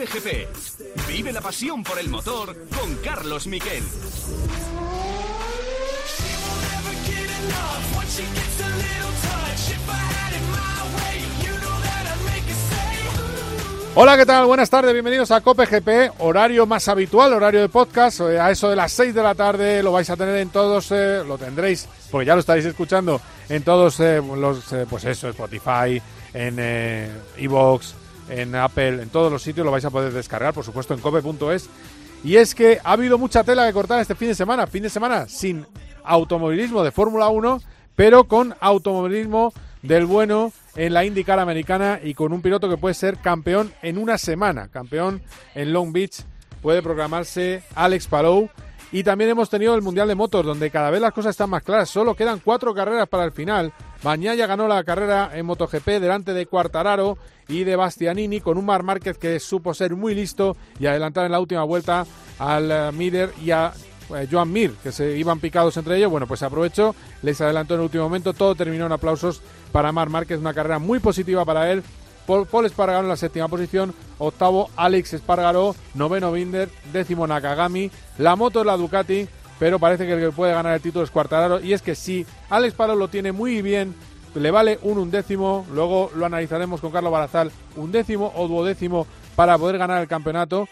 Cope GP. Vive la pasión por el motor con Carlos Miquel. Hola, ¿qué tal? Buenas tardes, bienvenidos a Cope GP, horario más habitual, horario de podcast. eh, A eso de las 6 de la tarde lo vais a tener en todos, eh, lo tendréis, porque ya lo estáis escuchando en todos eh, los, pues eso, Spotify, en Evox, en Apple, en todos los sitios lo vais a poder descargar, por supuesto, en cope.es. Y es que ha habido mucha tela que cortar este fin de semana, fin de semana sin automovilismo de Fórmula 1, pero con automovilismo del bueno en la IndyCar americana y con un piloto que puede ser campeón en una semana, campeón en Long Beach, puede programarse Alex Palou. Y también hemos tenido el Mundial de Motos, donde cada vez las cosas están más claras. Solo quedan cuatro carreras para el final. Bañaya ganó la carrera en MotoGP delante de Quartararo y de Bastianini, con un Mar Márquez que supo ser muy listo y adelantar en la última vuelta al eh, Miller y a eh, Joan Mir, que se iban picados entre ellos. Bueno, pues aprovechó, les adelantó en el último momento. Todo terminó en aplausos para Mar Márquez, una carrera muy positiva para él. Paul, Paul en la séptima posición, octavo Alex Espargaró, noveno Binder, décimo Nakagami. La moto es la Ducati, pero parece que el que puede ganar el título es Quartararo. Y es que si Alex Palou lo tiene muy bien, le vale un undécimo, luego lo analizaremos con Carlos Barazal, undécimo o duodécimo para poder ganar el campeonato.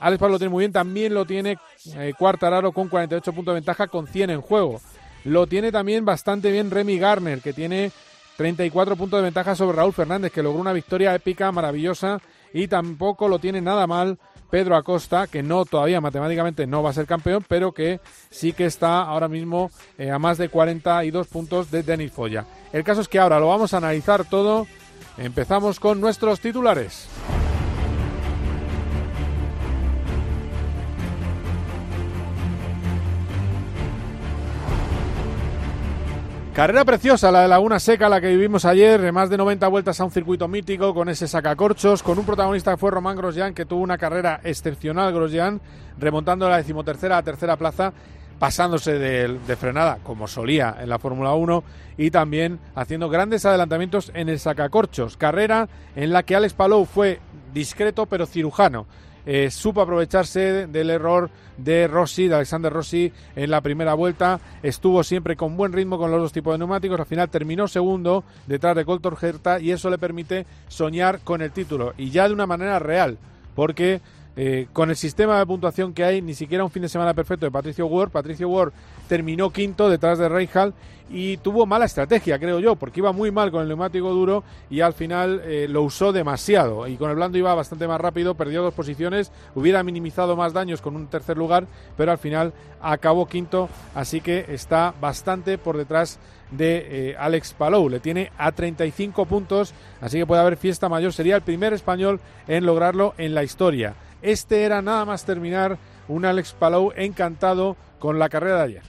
Alex Palou lo tiene muy bien, también lo tiene eh, Quartararo con 48 puntos de ventaja con 100 en juego. Lo tiene también bastante bien Remy Garner, que tiene 34 puntos de ventaja sobre Raúl Fernández, que logró una victoria épica, maravillosa, y tampoco lo tiene nada mal Pedro Acosta, que no todavía matemáticamente no va a ser campeón, pero que sí que está ahora mismo eh, a más de 42 puntos de Denis Foya. El caso es que ahora lo vamos a analizar todo. Empezamos con nuestros titulares. Carrera preciosa, la de Laguna Seca, la que vivimos ayer, de más de 90 vueltas a un circuito mítico, con ese sacacorchos, con un protagonista que fue Román Grosjean, que tuvo una carrera excepcional, Grosjean, remontando la decimotercera a tercera plaza, pasándose de, de frenada, como solía en la Fórmula 1, y también haciendo grandes adelantamientos en el sacacorchos. Carrera en la que Alex Palou fue discreto pero cirujano. Eh, supo aprovecharse del error de Rossi, de Alexander Rossi en la primera vuelta. Estuvo siempre con buen ritmo con los dos tipos de neumáticos. Al final terminó segundo detrás de Colton Herta y eso le permite soñar con el título y ya de una manera real, porque eh, con el sistema de puntuación que hay, ni siquiera un fin de semana perfecto de Patricio Ward. Patricio Ward terminó quinto detrás de Reijal y tuvo mala estrategia, creo yo, porque iba muy mal con el neumático duro y al final eh, lo usó demasiado. Y con el blando iba bastante más rápido, perdió dos posiciones, hubiera minimizado más daños con un tercer lugar, pero al final acabó quinto, así que está bastante por detrás de eh, Alex Palou. Le tiene a 35 puntos, así que puede haber fiesta mayor. Sería el primer español en lograrlo en la historia. Este era nada más terminar un Alex Palou encantado con la carrera de ayer.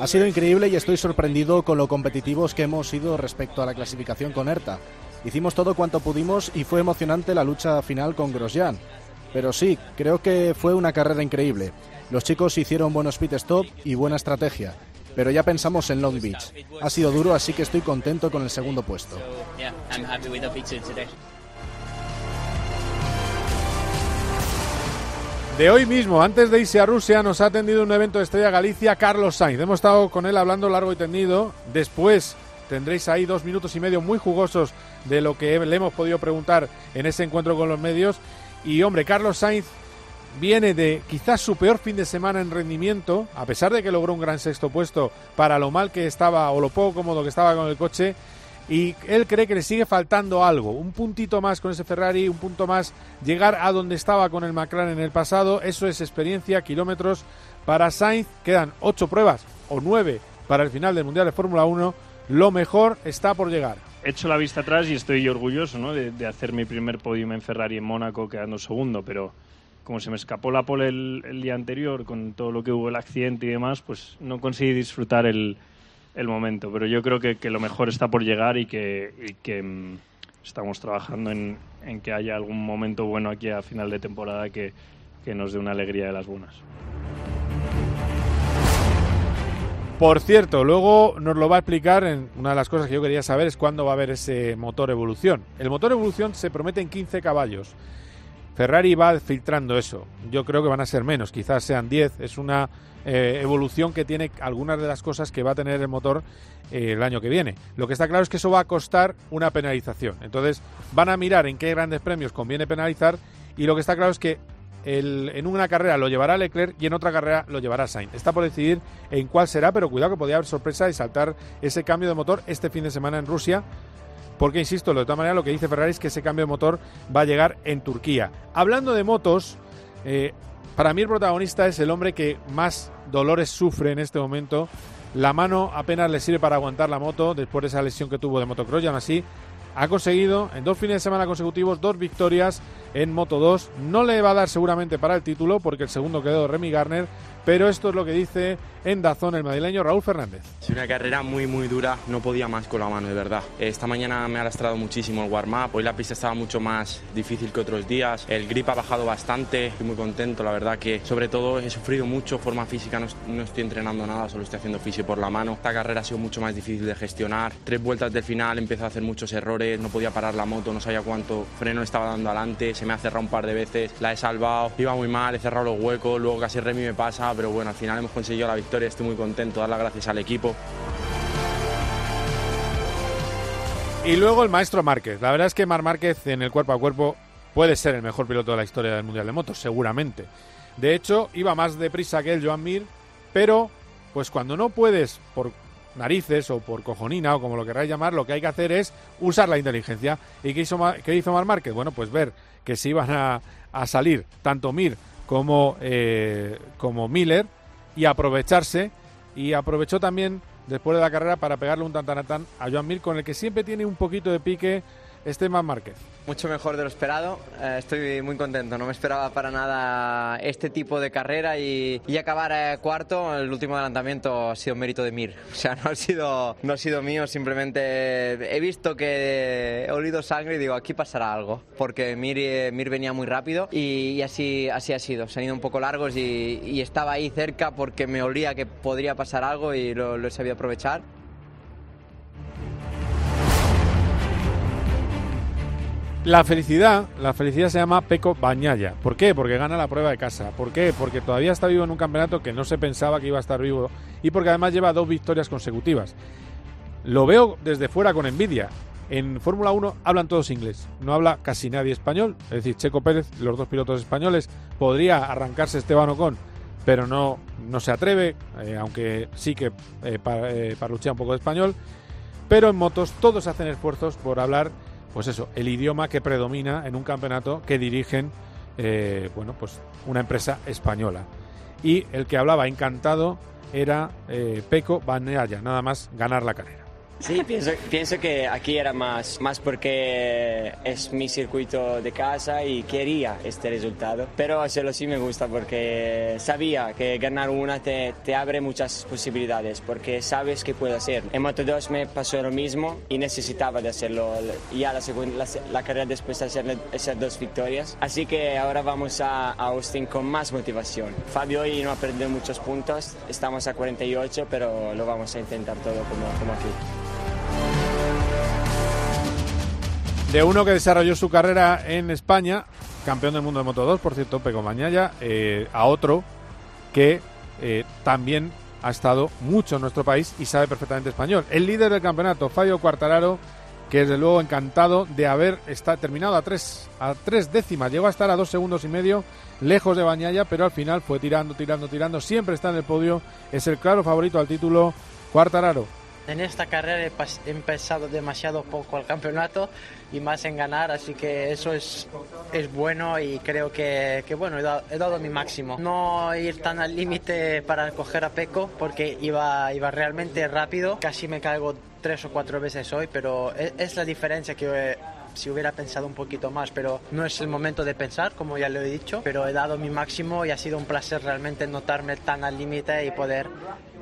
Ha sido increíble y estoy sorprendido con lo competitivos que hemos sido respecto a la clasificación con ERTA. Hicimos todo cuanto pudimos y fue emocionante la lucha final con Grosjean. Pero sí, creo que fue una carrera increíble. Los chicos hicieron buenos pit stop y buena estrategia. Pero ya pensamos en Long Beach. Ha sido duro, así que estoy contento con el segundo puesto. De hoy mismo, antes de irse a Rusia, nos ha atendido un evento de Estrella Galicia, Carlos Sainz. Hemos estado con él hablando largo y tendido. Después tendréis ahí dos minutos y medio muy jugosos de lo que le hemos podido preguntar en ese encuentro con los medios. Y hombre, Carlos Sainz viene de quizás su peor fin de semana en rendimiento, a pesar de que logró un gran sexto puesto para lo mal que estaba o lo poco cómodo que estaba con el coche. Y él cree que le sigue faltando algo, un puntito más con ese Ferrari, un punto más, llegar a donde estaba con el McLaren en el pasado. Eso es experiencia, kilómetros. Para Sainz quedan ocho pruebas o nueve para el final del Mundial de Fórmula 1. Lo mejor está por llegar. He hecho la vista atrás y estoy orgulloso ¿no? de, hacer mi primer podium en Ferrari en Mónaco quedando segundo, pero como se me escapó la pole el, el, día anterior con todo lo que hubo, el accidente y demás, pues no conseguí disfrutar el, el momento. Pero yo creo que, que, lo mejor está por llegar y que, que mmm, estamos trabajando en, en, que haya algún momento bueno aquí a final de temporada que, que nos dé una alegría de las buenas. Por cierto, luego nos lo va a explicar. En una de las cosas que yo quería saber es cuándo va a haber ese motor evolución. El motor evolución se promete en 15 caballos. Ferrari va filtrando eso. Yo creo que van a ser menos, quizás sean 10. Es una eh, evolución que tiene algunas de las cosas que va a tener el motor eh, el año que viene. Lo que está claro es que eso va a costar una penalización. Entonces van a mirar en qué grandes premios conviene penalizar y lo que está claro es que en una carrera lo llevará Leclerc y en otra carrera lo llevará Sainz. Está por decidir en cuál será, pero cuidado que podría haber sorpresa y saltar ese cambio de motor este fin de semana en Rusia. Porque, insisto, de todas maneras, lo que dice Ferrari es que ese cambio de motor va a llegar en Turquía. Hablando de motos, eh, para mí el protagonista es el hombre que más dolores sufre en este momento. La mano apenas le sirve para aguantar la moto después de esa lesión que tuvo de motocross y aún así ha conseguido en dos fines de semana consecutivos dos victorias en Moto 2. No le va a dar seguramente para el título porque el segundo quedó Remy Garner, pero esto es lo que dice en Dazón el madrileño Raúl Fernández. Es una carrera muy muy dura, no podía más con la mano, de verdad. Esta mañana me ha lastrado muchísimo el warm-up, hoy la pista estaba mucho más difícil que otros días, el grip ha bajado bastante, estoy muy contento, la verdad que sobre todo he sufrido mucho, forma física. No, no estoy entrenando nada, solo estoy haciendo fisio por la mano. Esta carrera ha sido mucho más difícil de gestionar, tres vueltas del final empezó a hacer muchos errores, no podía parar la moto, no sabía cuánto freno estaba dando adelante, se me ha cerrado un par de veces, la he salvado, iba muy mal, he cerrado los huecos, luego casi Remy me pasa, pero bueno, al final hemos conseguido la victoria, estoy muy contento, dar las gracias al equipo. Y luego el maestro Márquez. La verdad es que Mar Márquez en el cuerpo a cuerpo puede ser el mejor piloto de la historia del Mundial de Motos, seguramente. De hecho, iba más deprisa que el Joan Mir, pero pues cuando no puedes por narices o por cojonina o como lo queráis llamar, lo que hay que hacer es usar la inteligencia. ¿Y qué hizo, qué hizo Mar Márquez? Bueno, pues ver que se iban a, a salir tanto Mir como, eh, como Miller y aprovecharse. Y aprovechó también después de la carrera para pegarle un tantanatán a Joan Mir, con el que siempre tiene un poquito de pique Esteban Márquez. Mucho mejor de lo esperado, eh, estoy muy contento, no me esperaba para nada este tipo de carrera y, acabar eh, cuarto, el último adelantamiento ha sido mérito de Mir, o sea, no ha sido, no ha sido mío, simplemente he visto que he olido sangre y digo, aquí pasará algo, porque Mir, eh, Mir venía muy rápido y, así, así ha sido, se han ido un poco largos y, estaba ahí cerca porque me olía que podría pasar algo y lo, lo he sabido aprovechar. La felicidad, la felicidad se llama Peco Bañaya. ¿Por qué? Porque gana la prueba de casa. ¿Por qué? Porque todavía está vivo en un campeonato que no se pensaba que iba a estar vivo y porque además lleva dos victorias consecutivas. Lo veo desde fuera con envidia. En Fórmula 1 hablan todos inglés, no habla casi nadie español. Es decir, Checo Pérez, los dos pilotos españoles, podría arrancarse Esteban Ocon, pero no, no se atreve, eh, aunque sí que eh, para, eh, un poco de español. Pero en motos todos hacen esfuerzos por hablar pues eso, el idioma que predomina en un campeonato que dirigen, eh, bueno, pues una empresa española. Y el que hablaba encantado era eh, Peco Baneaya, nada más ganar la carrera. Sí, pienso, pienso que aquí era más, más porque es mi circuito de casa y quería este resultado. Pero solo sí me gusta porque sabía que ganar una te, te abre muchas posibilidades porque sabes que puedo hacer. En Moto 2 me pasó lo mismo y necesitaba de hacerlo ya la, segunda, la, carrera después de hacer dos victorias. Así que ahora vamos a, Austin con más motivación. Fabio hoy no ha perdido muchos puntos, estamos a 48, pero lo vamos a intentar todo como, como aquí. De uno que desarrolló su carrera en España, campeón del mundo de Moto 2, por cierto, Pego Mañaya, eh, a otro que eh, también ha estado mucho en nuestro país y sabe perfectamente español. El líder del campeonato, Fabio Cuartararo, que desde luego encantado de haber está, terminado a tres, a tres décimas. Llegó a estar a dos segundos y medio lejos de Bañaya, pero al final fue tirando, tirando, tirando. Siempre está en el podio. Es el claro favorito al título Cuartararo en esta carrera he, empezado demasiado poco el campeonato y más en ganar, así que eso es, es bueno y creo que, que bueno, he dado, mi máximo. No ir tan al límite para coger a Peco porque iba, iba realmente rápido, casi me caigo tres o cuatro veces hoy, pero es, es la diferencia que si hubiera pensado un poquito más, pero no es el momento de pensar, como ya lo he dicho, pero he dado mi máximo y ha sido un placer realmente notarme tan al límite y poder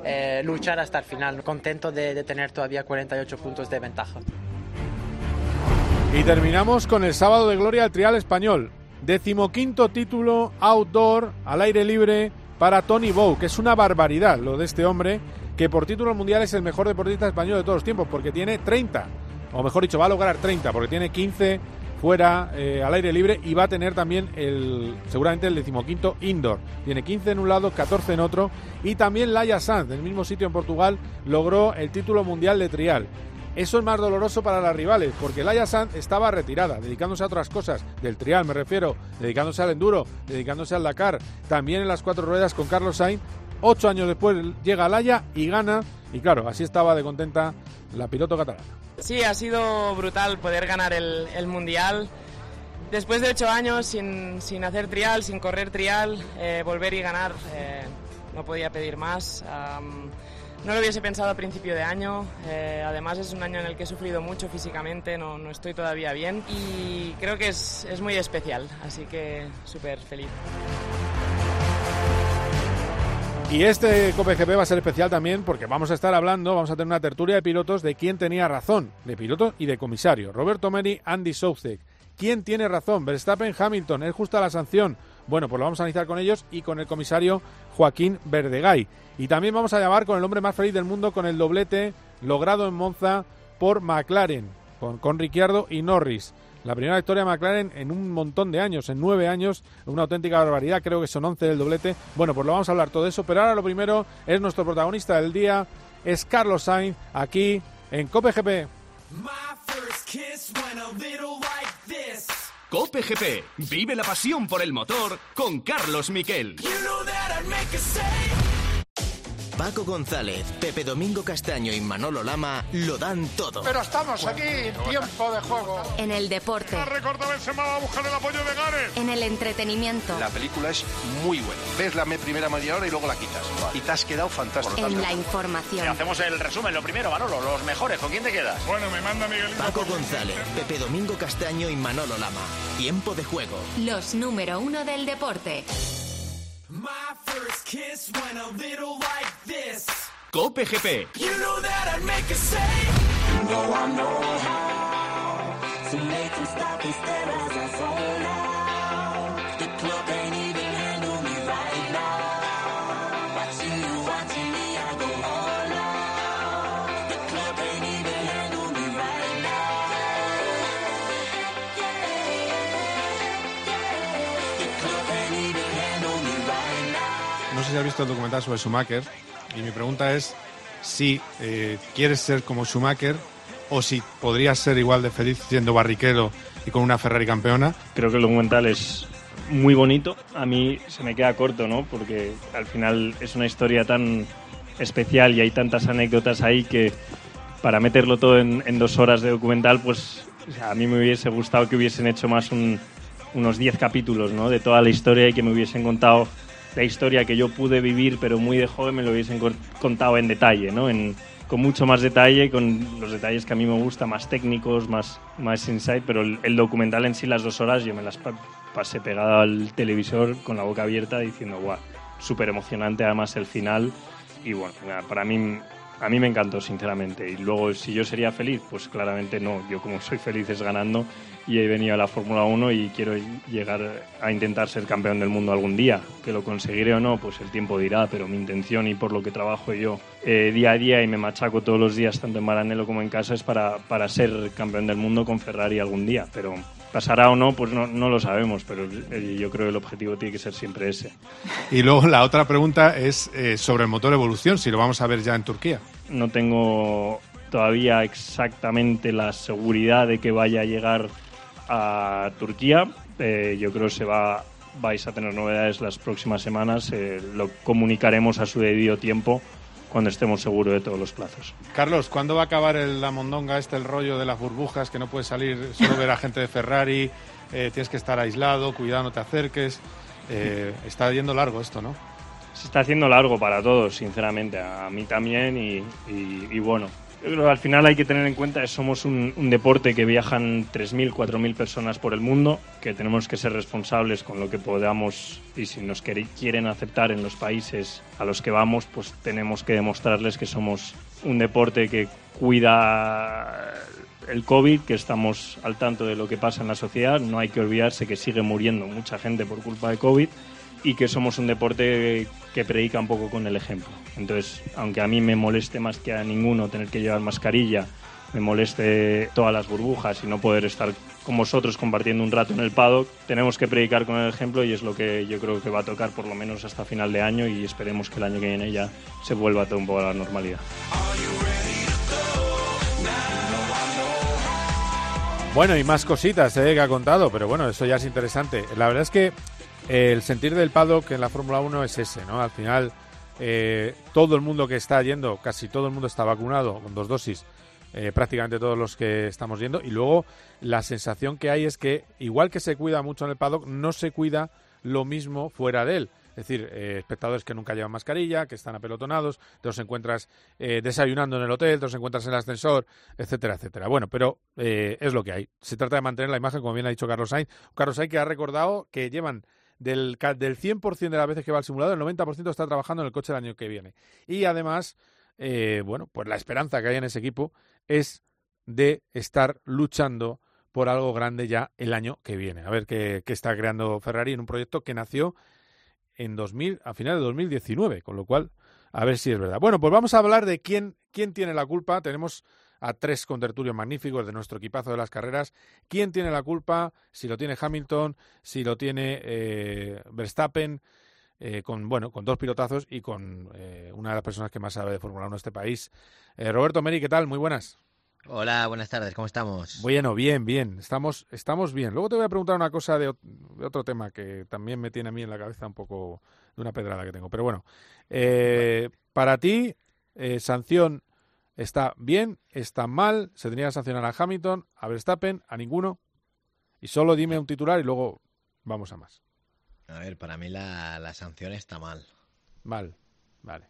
eh, luchar hasta el final. Contento de, tener todavía 48 puntos de ventaja. Y terminamos con el sábado de gloria al trial español. Decimoquinto título outdoor al aire libre para Tony Bow, que es una barbaridad lo de este hombre que por título mundial es el mejor deportista español de todos los tiempos, porque tiene 30, o mejor dicho, va a lograr 30, porque tiene 15 fuera eh, al aire libre y va a tener también el seguramente el decimoquinto indoor. Tiene 15 en un lado, 14 en otro y también Laia Sanz, del mismo sitio en Portugal, logró el título mundial de trial. Eso es más doloroso para las rivales, porque Laia Sanz estaba retirada, dedicándose a otras cosas, del trial me refiero, dedicándose al enduro, dedicándose al Dakar, también en las cuatro ruedas con Carlos Sainz. Ocho años después llega Laia y gana, y claro, así estaba de contenta la piloto catalana. Sí, ha sido brutal poder ganar el, Mundial. Después de ocho años sin, sin, hacer trial, sin correr trial, eh, volver y ganar, eh, no podía pedir más. No lo hubiese pensado a principio de año, eh, además es un año en el que he sufrido mucho físicamente, no, no estoy todavía bien y creo que es, es muy especial, así que súper feliz. Y este COPGP va a ser especial también porque vamos a estar hablando, vamos a tener una tertulia de pilotos de quién tenía razón, de piloto y de comisario. Roberto Meri, Andy Soucek. ¿Quién tiene razón? Verstappen, Hamilton. ¿Es justa la sanción? Bueno, pues lo vamos a analizar con ellos y con el comisario Joaquín Verdegay. Y también vamos a llamar con el hombre más feliz del mundo con el doblete logrado en Monza por McLaren, con, con Ricciardo y Norris. La primera victoria de McLaren en un montón de años, en nueve años, una auténtica barbaridad, creo que son once del doblete. Bueno, pues lo vamos a hablar todo eso, pero ahora lo primero es nuestro protagonista del día, es Carlos Sainz, aquí en Cope GP. Cope GP, vive la pasión por el motor con Carlos Miquel. Paco González, Pepe Domingo Castaño y Manolo Lama lo dan todo. Pero estamos aquí, tiempo de juego. En el deporte. Benzema va a buscar el apoyo de Gareth. En el entretenimiento. La película es muy buena. Ves la primera media hora y luego la quitas. Y te has quedado fantástico. En la información. Y hacemos el resumen, lo primero, Manolo, los mejores. ¿Con quién te quedas? Bueno, me manda Miguel. Paco González, Pepe Domingo Castaño y Manolo Lama. Tiempo de juego. Los número uno del deporte. My first kiss went a little like this. Cope GP. You know that I'd make a say. You know I know how. So make them stop and stare as I fall has visto el documental sobre Schumacher y mi pregunta es si eh, quieres ser como Schumacher o si podrías ser igual de feliz siendo barriquero y con una Ferrari campeona. Creo que el documental es muy bonito. A mí se me queda corto, ¿no? Porque al final es una historia tan especial y hay tantas anécdotas ahí que para meterlo todo en, en dos horas de documental, pues o sea, a mí me hubiese gustado que hubiesen hecho más un, unos 10 capítulos, ¿no? De toda la historia y que me hubiesen contado la historia que yo pude vivir, pero muy de joven me lo hubiesen contado en detalle, ¿no? En, con mucho más detalle, con los detalles que a mí me gusta, más técnicos, más, más insight, pero el, el documental en sí, las dos horas, yo me las pa pasé pegado al televisor con la boca abierta diciendo, guau, súper emocionante además el final y bueno, para mí a mí me encantó, sinceramente. Y luego, si yo sería feliz, pues claramente no. Yo como soy feliz es ganando y he venido a la Fórmula 1 y quiero llegar a intentar ser campeón del mundo algún día. Que lo conseguiré o no, pues el tiempo dirá, pero mi intención y por lo que trabajo yo eh, día a día y me machaco todos los días, tanto en Maranello como en casa, es para, para ser campeón del mundo con Ferrari algún día. Pero pasará o no, pues no, no lo sabemos, pero yo creo que el objetivo tiene que ser siempre ese. Y luego la otra pregunta es eh, sobre el motor evolución, si lo vamos a ver ya en Turquía. No tengo todavía exactamente la seguridad de que vaya a llegar a Turquía. Eh, yo creo que se va, vais a tener novedades las próximas semanas. Eh, lo comunicaremos a su debido tiempo cuando estemos seguros de todos los plazos. Carlos, ¿cuándo va a acabar el, la mondonga este, el rollo de las burbujas, que no puedes salir, solo ver a gente de Ferrari, eh, tienes que estar aislado, cuidado, no te acerques? Eh, está yendo largo esto, ¿no? Se está haciendo largo para todos, sinceramente, a mí también y, y, y bueno, yo creo que al final hay que tener en cuenta que somos un, un deporte que viajan 3.000, 4.000 personas por el mundo, que tenemos que ser responsables con lo que podamos y si nos quieren aceptar en los países a los que vamos, pues tenemos que demostrarles que somos un deporte que cuida el COVID, que estamos al tanto de lo que pasa en la sociedad. No hay que olvidarse que sigue muriendo mucha gente por culpa de COVID y que somos un deporte que predica un poco con el ejemplo. Entonces, aunque a mí me moleste más que a ninguno tener que llevar mascarilla, me moleste todas las burbujas y no poder estar con vosotros compartiendo un rato en el paddock, tenemos que predicar con el ejemplo y es lo que yo creo que va a tocar por lo menos hasta final de año y esperemos que el año que viene ya se vuelva todo un poco a la normalidad. Bueno, y más cositas eh, que ha contado, pero bueno, eso ya es interesante. La verdad es que el sentir del paddock en la Fórmula 1 es ese, ¿no? Al final, eh, todo el mundo que está yendo, casi todo el mundo está vacunado con dos dosis, eh, prácticamente todos los que estamos yendo, y luego la sensación que hay es que, igual que se cuida mucho en el paddock, no se cuida lo mismo fuera de él. Es decir, eh, espectadores que nunca llevan mascarilla, que están apelotonados, te los encuentras desayunando en el hotel, te los encuentras en el ascensor, etcétera, etcétera. Bueno, pero es lo que hay. Se trata de mantener la imagen, como bien ha dicho Carlos Sainz. Carlos Sainz que ha recordado que llevan del, del 100% de las veces que va al simulador, el 90% está trabajando en el coche el año que viene. Y además, eh, bueno, pues la esperanza que hay en ese equipo es de estar luchando por algo grande ya el año que viene. A ver qué, qué está creando Ferrari en un proyecto que nació en 2000, a finales de 2019, con lo cual, a ver si es verdad. Bueno, pues vamos a hablar de quién, quién tiene la culpa. Tenemos a tres contertulios magníficos de nuestro equipazo de las carreras. ¿Quién tiene la culpa? Si lo tiene Hamilton, si lo tiene eh, Verstappen, eh, con bueno, con dos pilotazos y con eh, una de las personas que más sabe de Fórmula 1 en este país. Eh, Roberto Meri, ¿qué tal? Muy buenas. Hola, buenas tardes, ¿cómo estamos? Bueno, bien, bien. Estamos, estamos bien. Luego te voy a preguntar una cosa de, de otro tema que también me tiene a mí en la cabeza un poco de una pedrada que tengo. Pero bueno, para ti, sanción está bien, está mal. Se tenía que sancionar a Hamilton, a Verstappen, a ninguno. Y solo dime un titular y luego vamos a más. A ver, para mí la, la sanción está mal. Mal, vale.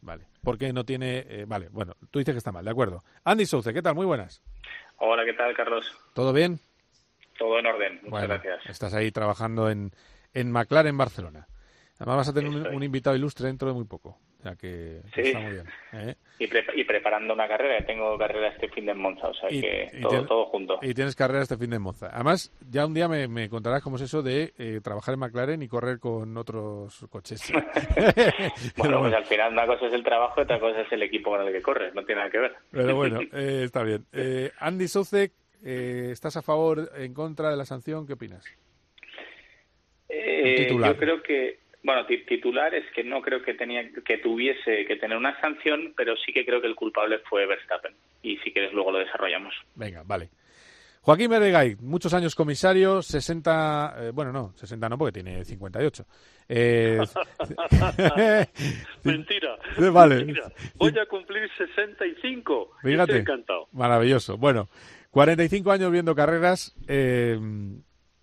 Vale. Porque no tiene. eh, vale, bueno, tú dices que está mal, de acuerdo. Andy Souce, ¿qué tal? Muy buenas. Hola, ¿qué tal, Carlos? ¿Todo bien? Todo en orden, muchas Bueno, gracias. Estás ahí trabajando en, en McLaren, Barcelona. Además vas a tener un, invitado ilustre dentro de muy poco. O sea que Sí. está muy bien. ¿eh? Y, pre- y preparando una carrera, tengo carrera este fin de Monza, o sea Y- que y todo, todo junto. Y tienes carrera este fin de Monza. Además, ya un día me, me contarás cómo es eso de eh, trabajar en McLaren y correr con otros coches. Bueno, pues al final una cosa es el trabajo y otra cosa es el equipo con el que corres, no tiene nada que ver. Pero bueno, eh, está bien. Eh, Andy Soucek, eh, ¿estás a favor, en contra de la sanción? ¿Qué opinas? Yo creo que, bueno, ti- titular es que no creo que tenía que tuviese que tener una sanción, pero sí que creo que el culpable fue Verstappen. Y si quieres luego lo desarrollamos. Venga, vale. Joaquín Verdegay, muchos años comisario, 60, eh, bueno, no, 60 no, porque tiene 58. Eh, Mentira. Vale. mentira. Voy a cumplir 65. Fíjate. Estoy encantado. Maravilloso. Bueno, 45 años viendo carreras. eh,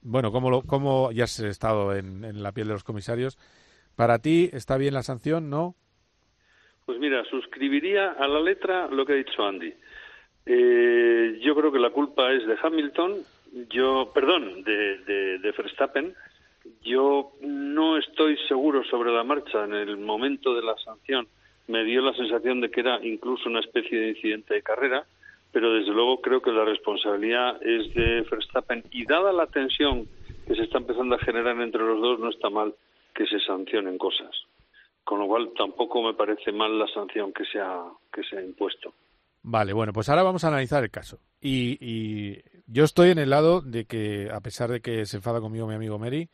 bueno, ¿cómo, lo, cómo ya has estado en, en la piel de los comisarios? ¿Para ti está bien la sanción? ¿No? Pues mira, suscribiría a la letra lo que ha dicho Andy. Eh, yo creo que la culpa es de Hamilton, yo, perdón, de, de, de Verstappen. Yo no estoy seguro sobre la marcha en el momento de la sanción. Me dio la sensación de que era incluso una especie de incidente de carrera, pero desde luego creo que la responsabilidad es de Verstappen. Y dada la tensión que se está empezando a generar entre los dos, no está mal que se sancionen cosas. Con lo cual tampoco me parece mal la sanción que se ha, que se ha impuesto. Vale, bueno, pues ahora vamos a analizar el caso. Y, y yo estoy en el lado de que, a pesar de que se enfada conmigo mi amigo Mary,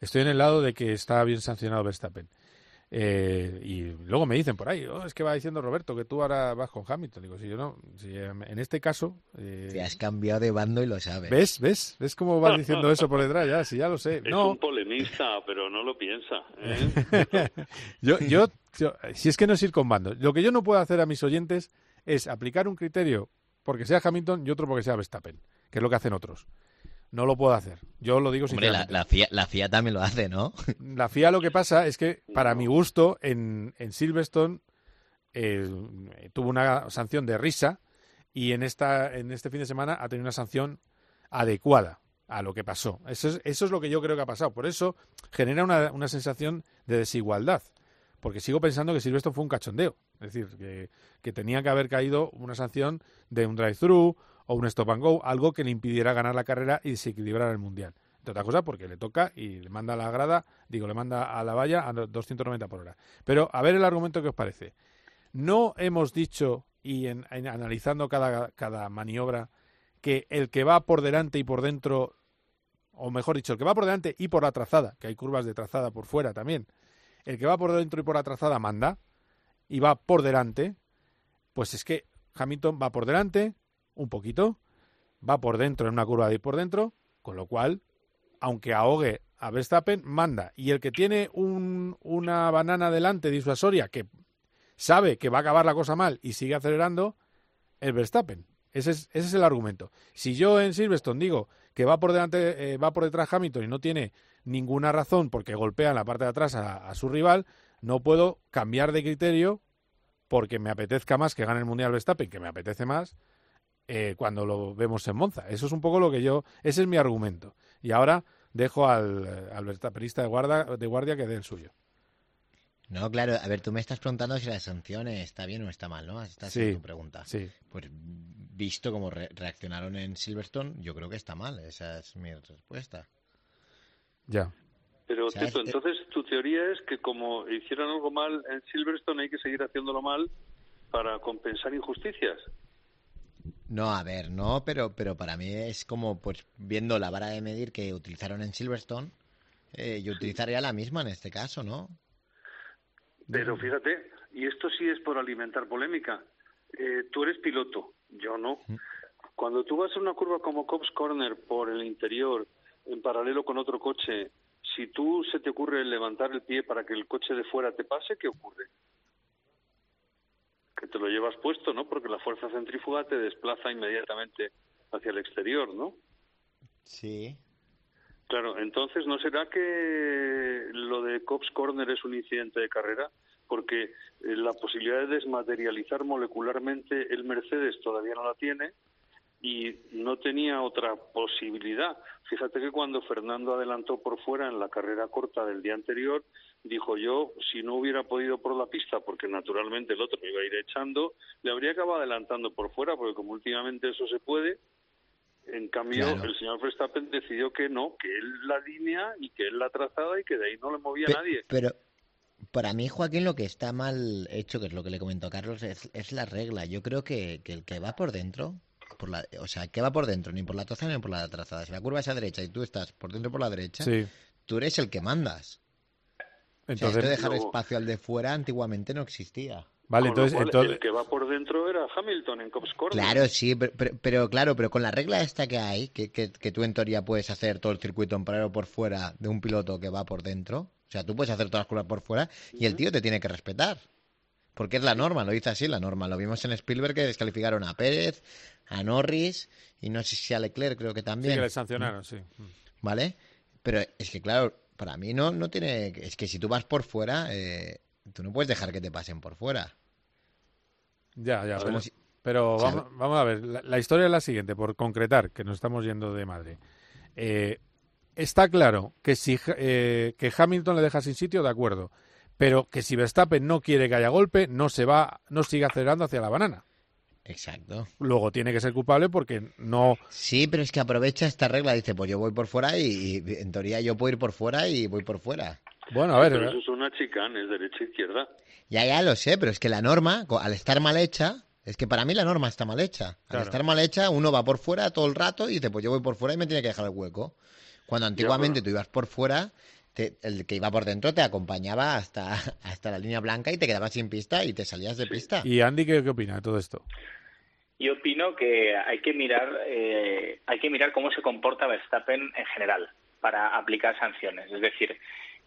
estoy en el lado de que está bien sancionado Verstappen. Eh, y luego me dicen por ahí, "Oh, es que va diciendo Roberto que tú ahora vas con Hamilton. Digo, si yo no, si em, en este caso. eh, Te has cambiado de bando y lo sabes. ¿Ves? ¿Ves? ¿Ves cómo vas diciendo eso por detrás? Ya, si ya lo sé. Es No, un polemista, pero no lo piensa. ¿eh? yo, yo, yo- si es que no es ir con bandos. Lo que yo no puedo hacer a mis oyentes es aplicar un criterio porque sea Hamilton y otro porque sea Verstappen, que es lo que hacen otros. No lo puedo hacer. Yo lo digo Hombre, la, sinceramente. la, FIA, la FIA también lo hace, ¿no? La FIA lo que pasa es que, para mi gusto, en, en Silverstone eh, tuvo una sanción de risa y en, esta, en este fin de semana ha tenido una sanción adecuada a lo que pasó. Eso es, eso es lo que yo creo que ha pasado. Por eso genera una, una sensación de desigualdad. Porque sigo pensando que Silverstone fue un cachondeo. Es decir, que, que tenía que haber caído una sanción de un drive-thru o un stop and go, algo que le impidiera ganar la carrera y desequilibrar el mundial. Entre otras cosas porque le toca y le manda a la grada, digo, le manda a la valla a 290 por hora. Pero a ver el argumento que os parece. No hemos dicho, y analizando cada, cada maniobra, que el que va por delante y por dentro, o mejor dicho, el que va por delante y por la trazada, que hay curvas de trazada por fuera también, el que va por dentro y por la trazada manda, y va por delante, pues es que Hamilton va por delante, un poquito, va por dentro en una curva de ir por dentro, con lo cual, aunque ahogue a Verstappen, manda. Y el que tiene un, una banana delante disuasoria, que sabe que va a acabar la cosa mal y sigue acelerando, es Verstappen. Ese es, el argumento. Si yo en Silverstone digo que va por delante, eh, va por detrás Hamilton y no tiene ninguna razón porque golpea en la parte de atrás a, a su rival, no puedo cambiar de criterio porque me apetezca más que gane el Mundial Verstappen, que me apetece más, eh, cuando lo vemos en Monza. Eso es un poco lo que yo, ese es mi argumento. Y ahora dejo al, al Verstappenista de guardia, de guardia que dé el suyo. No, claro, a ver, tú me estás preguntando si la sanción está bien o está mal, ¿no? Esta es Sí, tu pregunta. sí. Pues visto cómo re- reaccionaron en Silverstone, yo creo que está mal, esa es mi respuesta. Ya. Pero, Tito, es- entonces tu teoría es que como hicieron algo mal en Silverstone hay que seguir haciéndolo mal para compensar injusticias. No, a ver, no, pero, pero para mí es como, pues, viendo la vara de medir que utilizaron en Silverstone, eh, yo utilizaría la misma en este caso, ¿no? Pero fíjate, y esto sí es por alimentar polémica. Eh, tú eres piloto, yo no. Cuando tú vas a una curva como Cops Corner por el interior, en paralelo con otro coche, si tú se te ocurre levantar el pie para que el coche de fuera te pase, ¿qué ocurre? Que te lo llevas puesto, ¿no? Porque la fuerza centrífuga te desplaza inmediatamente hacia el exterior, ¿no? Sí. Claro, entonces ¿no será que lo de Cops Corner es un incidente de carrera? Porque eh, la posibilidad de desmaterializar molecularmente el Mercedes todavía no la tiene y no tenía otra posibilidad. Fíjate que cuando Fernando adelantó por fuera en la carrera corta del día anterior, dijo yo, si no hubiera podido por la pista, porque naturalmente el otro me iba a ir echando, le habría acabado adelantando por fuera, porque como últimamente eso se puede, en cambio, Claro. el señor Verstappen decidió que no, que él la línea y que él la trazada y que de ahí no le movía Pe- nadie. Pero para mí, Joaquín, lo que está mal hecho, que es lo que le comentó a Carlos, es, es la regla. Yo creo que, que el que va por dentro, por la, o sea, que va por dentro, ni por la trazada ni por la trazada. Si la curva es a derecha y tú estás por dentro y por la derecha, Sí. tú eres el que mandas. O sea, Entonces, esto de dejar Luego- espacio al de fuera antiguamente no existía. vale, Con lo entonces, cual, entonces el que va por dentro era Hamilton en Cops Corner. Claro, sí, pero, pero- pero claro, pero con la regla esta que hay, que, que, que tú en teoría puedes hacer todo el circuito en paralelo por fuera de un piloto que va por dentro, o sea, tú puedes hacer todas las curvas por fuera y el tío te tiene que respetar. Porque es la norma, lo dice así la norma. Lo vimos en Spielberg que descalificaron a Pérez, a Norris y no sé si a Leclerc creo que sí también. que le sancionaron, sí. ¿Vale? Pero es que claro, para mí no, no tiene... Es que si tú vas por fuera, eh, tú no puedes dejar que te pasen por fuera. Ya, ya, pero, si- pero vamos, vamos a ver, la, la historia es la siguiente, por concretar, que nos estamos yendo de madre. Eh, está claro que si eh, que Hamilton le deja sin sitio, de acuerdo, pero que si Verstappen no quiere que haya golpe, no se va, no sigue acelerando hacia la banana. Exacto. Luego tiene que ser culpable porque no. Sí, pero es que aprovecha esta regla, dice, pues yo voy por fuera y, y en teoría yo puedo ir por fuera y voy por fuera. Bueno, a ver, Pero eso es una chicane, es derecha-izquierda. Ya, ya lo sé, pero es que la norma, al estar mal hecha, es que para mí la norma está mal hecha. Al Claro. estar mal hecha, uno va por fuera todo el rato y dice, pues yo voy por fuera y me tiene que dejar el hueco. Cuando antiguamente tú ibas por fuera, te- el que iba por dentro te acompañaba hasta, hasta la línea blanca y te quedabas sin pista y te salías de pista. ¿Y Andy qué, qué opina de todo esto? Yo opino que hay que mirar eh, hay que mirar cómo se comporta Verstappen en general para aplicar sanciones. Es decir,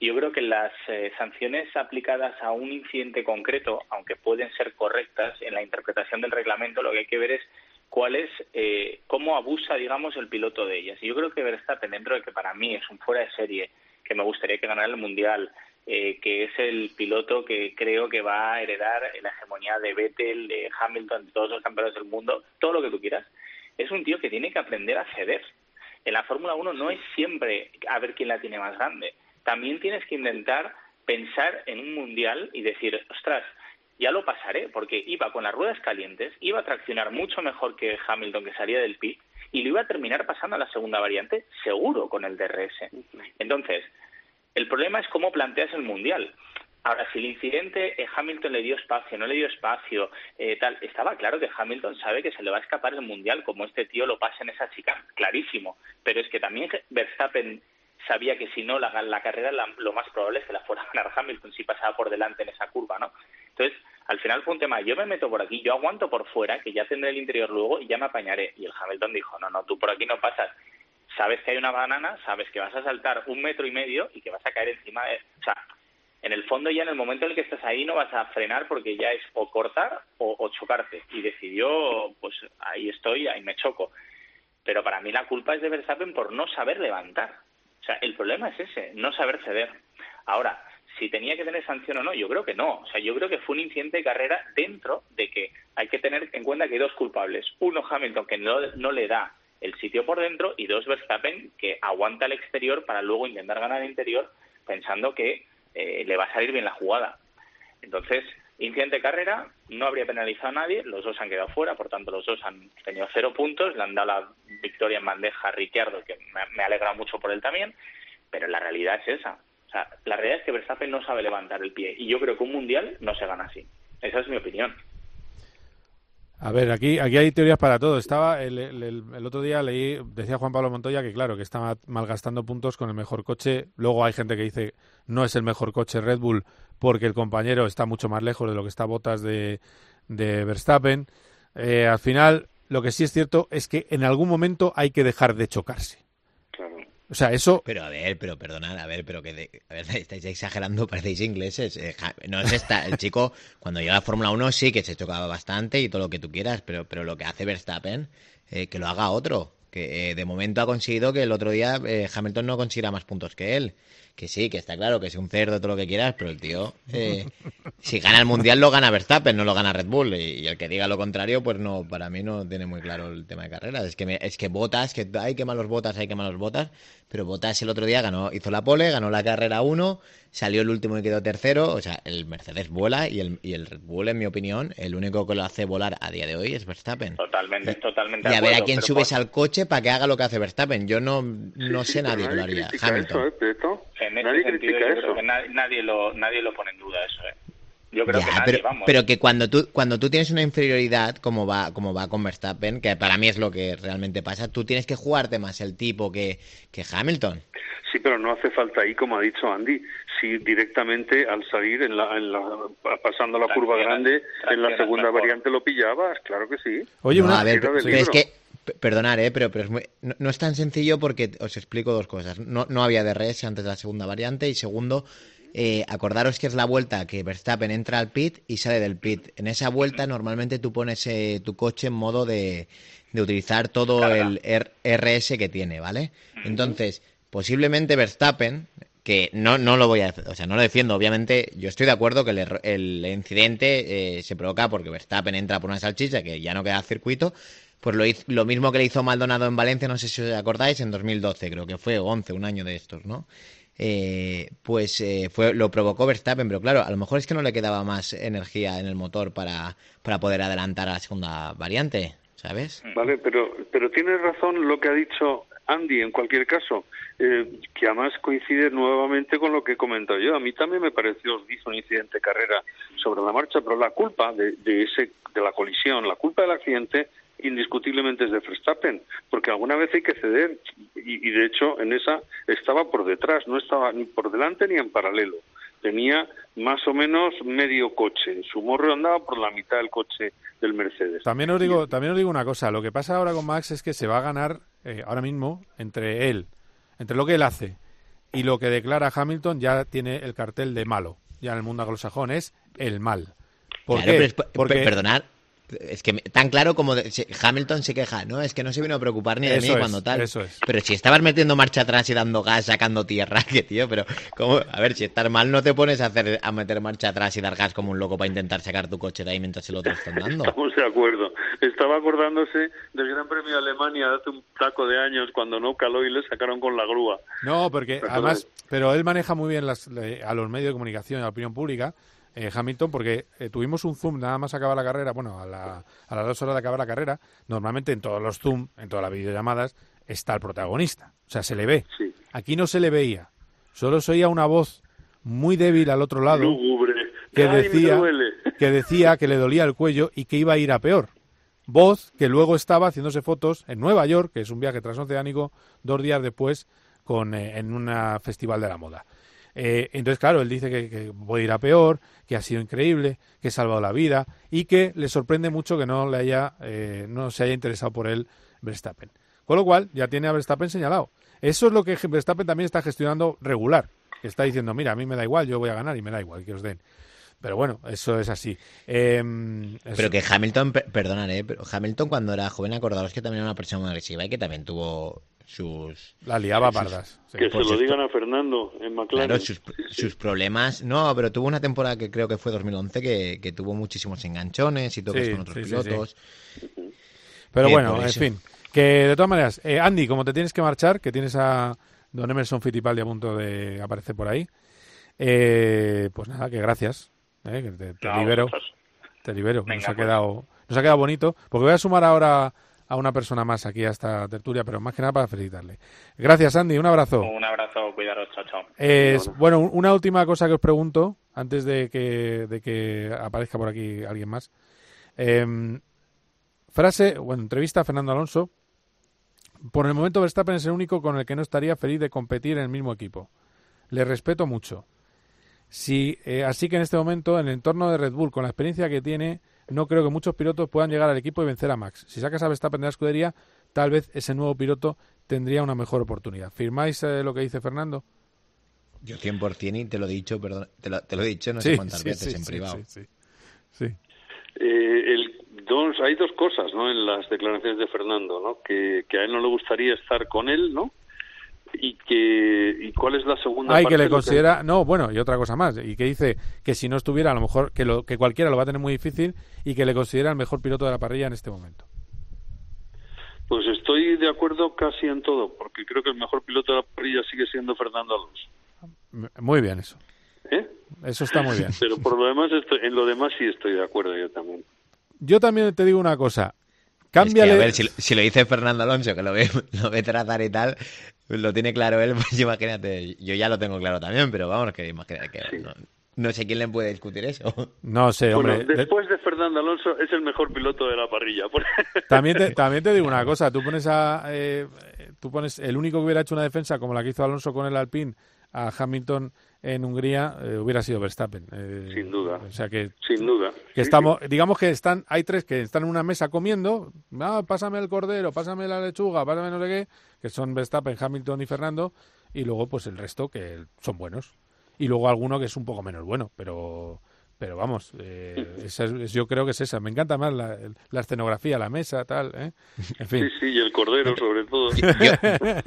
yo creo que las eh, sanciones aplicadas a un incidente concreto, aunque pueden ser correctas en la interpretación del reglamento, lo que hay que ver es cuál es eh, cómo abusa, digamos, el piloto de ellas. Y yo creo que Verstappen, dentro de que para mí es un fuera de serie, que me gustaría que ganara el mundial, eh, que es el piloto que creo que va a heredar la hegemonía de Vettel, de Hamilton, de todos los campeones del mundo, todo lo que tú quieras, es un tío que tiene que aprender a ceder. En la Fórmula 1 no es siempre a ver quién la tiene más grande. También tienes que intentar pensar en un mundial y decir, ostras, ya lo pasaré, porque iba con las ruedas calientes, iba a traccionar mucho mejor que Hamilton que salía del pit y lo iba a terminar pasando a la segunda variante seguro con el DRS. Entonces, el problema es cómo planteas el mundial. Ahora, si el incidente eh, Hamilton le dio espacio, no le dio espacio, eh, tal, estaba claro que Hamilton sabe que se le va a escapar el mundial, como este tío lo pasa en esa chica, clarísimo. Pero es que también Verstappen sabía que si no la, la carrera lo más probable es que la fuera a ganar Hamilton si pasaba por delante en esa curva, ¿no? Entonces, al final fue un tema, yo me meto por aquí, yo aguanto por fuera, que ya tendré el interior luego y ya me apañaré. Y el Hamilton dijo, no, no, tú por aquí no pasas. Sabes que hay una banana, sabes que vas a saltar un metro y medio y que vas a caer encima de... O sea, en el fondo ya en el momento en el que estás ahí no vas a frenar porque ya es o cortar o, chocarte. Y decidió, pues ahí estoy, ahí me choco. Pero para mí la culpa es de Verstappen por no saber levantar. O sea, el problema es ese, no saber ceder. Ahora, si tenía que tener sanción o no, yo creo que no. O sea, yo creo que fue un incidente de carrera dentro de que hay que tener en cuenta que hay dos culpables. Uno, Hamilton, que no, no le da el sitio por dentro, y dos, Verstappen, que aguanta el exterior para luego intentar ganar el interior pensando que eh, le va a salir bien la jugada. Entonces, incidente de carrera, no habría penalizado a nadie, los dos han quedado fuera, por tanto los dos han tenido cero puntos, le han dado la victoria en bandeja a Ricciardo, que me, alegra mucho por él también, pero la realidad es esa. O sea, la realidad es que Verstappen no sabe levantar el pie y yo creo que un mundial no se gana así. Esa es mi opinión. A ver, aquí, aquí hay teorías para todo. Estaba el, el, otro día leí, decía Juan Pablo Montoya que claro, que estaba malgastando puntos con el mejor coche. Luego hay gente que dice no es el mejor coche Red Bull porque el compañero está mucho más lejos de lo que está Botas de, de Verstappen. Eh, al final, lo que sí es cierto es que en algún momento hay que dejar de chocarse. O sea, eso... Pero a ver, pero perdonad, a ver, pero que a ver, estáis exagerando, parecéis ingleses. Eh, no es esta, el chico cuando llega a Fórmula 1 sí que se chocaba bastante y todo lo que tú quieras, pero, pero lo que hace Verstappen, eh, que lo haga otro. Que eh, de momento ha conseguido que el otro día Hamilton no consiguiera más puntos que él que sí, que está claro que es un cerdo, todo lo que quieras, pero el tío, eh, si gana el mundial lo gana Verstappen, no lo gana Red Bull. Y, el que diga lo contrario, pues no, para mí no tiene muy claro el tema de carreras. Es que, es que botas, que hay que malos botas, hay que malos botas, pero botas el otro día ganó, hizo la pole, ganó la carrera 1, salió el último y quedó tercero. O sea, el Mercedes vuela y el, y el Red Bull, en mi opinión, el único que lo hace volar a día de hoy es Verstappen. Totalmente, totalmente. Y a ver a quién subes al coche para que haga lo que hace Verstappen. Yo no, no sé nadie que lo haría. Hamilton. ¿eh, en ese sentido, yo creo que nadie, lo, nadie lo pone en duda eso, ¿eh? Yo creo que nadie, pero, vamos. pero que cuando tú, cuando tú tienes una inferioridad, como va, como va con Verstappen, que para mí es lo que realmente pasa, tú tienes que jugarte más el tipo que, que Hamilton. Sí, pero no hace falta ahí, como ha dicho Andy, si directamente al salir, en la, en la, pasando la curva grande, en la segunda variante lo pillabas, claro que sí. Oye, una... vez, es que Perdonar, ¿eh? pero, pero es no, es tan sencillo porque os explico dos cosas. No, no había DRS antes de la segunda variante y segundo, eh, acordaros que es la vuelta que Verstappen entra al pit y sale del pit. En esa vuelta normalmente tú pones eh, tu coche en modo de, de utilizar todo el RS que tiene, ¿vale? Entonces, posiblemente Verstappen, que no, no lo voy a, o sea, no lo defiendo, obviamente, yo estoy de acuerdo que el, el incidente eh, se provoca porque Verstappen entra por una salchicha que ya no queda circuito, pues lo, hizo, lo mismo que le hizo Maldonado en Valencia, no sé si os acordáis, en 2012, creo que fue 11, un año de estos, ¿no? Eh, pues eh, fue, lo provocó Verstappen, pero claro, a lo mejor es que no le quedaba más energía en el motor para, para poder adelantar a la segunda variante, ¿sabes? Vale, pero, pero tienes razón lo que ha dicho Andy en cualquier caso, eh, que además coincide nuevamente con lo que he comentado yo. A mí también me pareció, hizo un incidente de carrera sobre la marcha, pero la culpa de, de, ese, de la colisión, la culpa del accidente indiscutiblemente es de Verstappen, porque alguna vez hay que ceder y, de hecho en esa estaba por detrás, no estaba ni por delante ni en paralelo. Tenía más o menos medio coche. Su morro andaba por la mitad del coche del Mercedes. También os digo, también os digo una cosa. Lo que pasa ahora con Max es que se va a ganar eh, ahora mismo entre él, entre lo que él hace y lo que declara Hamilton, ya tiene el cartel de malo. Ya en el mundo anglosajón es el mal. ¿Por qué? Porque... Perdonad, es que tan claro como Hamilton se queja, no, es que no se vino a preocupar ni de mí cuando tal. Pero si estabas metiendo marcha atrás y dando gas, sacando tierra, que tío, pero como, a ver, si estás mal no te pones a hacer a meter marcha atrás y dar gas como un loco para intentar sacar tu coche de ahí mientras el otro está andando. Estamos de acuerdo. Estaba acordándose del Gran Premio de Alemania hace un taco de años cuando no caló y le sacaron con la grúa. No, porque además, pero él maneja muy bien las, a los medios de comunicación y a la opinión pública eh, Hamilton, porque eh, tuvimos un zoom nada más acabar la carrera, bueno, a, la- a las dos horas de acabar la carrera, normalmente en todos los zoom, en todas las videollamadas, está el protagonista, o sea, se le ve. Aquí no se le veía, solo se oía una voz muy débil al otro lado Lúgubre. que Ay, decía, que decía que le dolía el cuello y que iba a ir a peor. Voz que luego estaba haciéndose fotos en Nueva York, que es un viaje transoceánico, dos días después con, eh, en un festival de la moda. Eh, entonces, claro, él dice que, que puede ir a peor, que ha sido increíble, que ha salvado la vida y que le sorprende mucho que no le haya, eh, no se haya interesado por él Verstappen. Con lo cual, ya tiene a Verstappen señalado. Eso es lo que Verstappen también está gestionando regular. Está diciendo, mira, a mí me da igual, yo voy a ganar y me da igual que os den. Pero bueno, eso es así. Em. Pero que Hamilton, per- perdonad, pero Hamilton cuando era joven, acordaros que también era una persona muy agresiva y que también tuvo sus... La liaba sus- pardas. sí. Que se Por lo digan a Fernando en McLaren. Claro, sus, sus problemas. No, pero tuvo una temporada que creo que fue 2011 que, que tuvo muchísimos enganchones y toques Sí, con otros sí, sí, pilotos. Pero Que bueno, en eso- fin. Que de todas maneras, eh, Andy, como te tienes que marchar, que tienes a don Emerson Fittipaldi a punto de aparecer por ahí, eh, pues nada, que gracias. eh, que te, te No, libero. Te libero. Venga, nos, ha pues. quedado, nos ha quedado bonito. Porque voy a sumar ahora a una persona más aquí a esta tertulia, pero más que nada para felicitarle. Gracias, Andy. Un abrazo. Un abrazo, cuidaros, chao, chao. Es- bueno, un- una última cosa que os pregunto antes de que, de que aparezca por aquí alguien más. Em, frase, bueno, entrevista a Fernando Alonso. Por el momento Verstappen es el único con el que no estaría feliz de competir en el mismo equipo. Le respeto mucho. Si, eh, así que en este momento, en el entorno de Red Bull, con la experiencia que tiene, no creo que muchos pilotos puedan llegar al equipo y vencer a Max. Si sacas a Verstappen de la escudería, tal vez ese nuevo piloto tendría una mejor oportunidad. ¿Firmáis eh, lo que dice Fernando? Yo 100% y te lo he dicho, perdón, te lo, te lo he dicho no Sí, sé cuántas sí, veces sí, en sí, privado. sí, sí. Eh, el, dos, hay dos cosas ¿no? en las declaraciones de Fernando, ¿no? que, que a él no le gustaría estar con él, ¿no? Y que y cuál es la segunda Ay, parte que le considera, no, bueno, y otra cosa más, y que dice que si no estuviera, a lo mejor, que, lo, que cualquiera lo va a tener muy difícil y que le considera el mejor piloto de la parrilla en este momento. Pues estoy de acuerdo casi en todo, porque creo que el mejor piloto de la parrilla sigue siendo Fernando Alonso. Muy bien eso. ¿eh? Eso está muy bien. Pero por lo demás, estoy- en lo demás sí estoy de acuerdo yo también. Yo también te digo una cosa. Es que, Cámbiale. a ver, si, si lo dice Fernando Alonso, que lo ve, lo ve trazar y tal, lo tiene claro él, pues imagínate, yo ya lo tengo claro también, pero vamos, que imagínate que no, no sé quién le puede discutir eso. No sé, hombre. bueno, de- después de Fernando Alonso es el mejor piloto de la parrilla. Por- También te, también te digo una cosa, tú pones a eh, tú pones el único que hubiera hecho una defensa como la que hizo Alonso con el Alpine a Hamilton en Hungría eh, hubiera sido Verstappen. eh, Sin duda. O sea que Sin duda. que estamos digamos que están hay tres que están en una mesa comiendo, ah, pásame el cordero, pásame la lechuga, pásame no sé qué, que son Verstappen, Hamilton y Fernando y luego pues el resto que son buenos y luego alguno que es un poco menos bueno, pero pero vamos, eh, esa es- yo creo que es esa. Me encanta más la, la escenografía, la mesa, tal. ¿eh? En fin. Sí, sí, y el cordero sobre todo. Yo,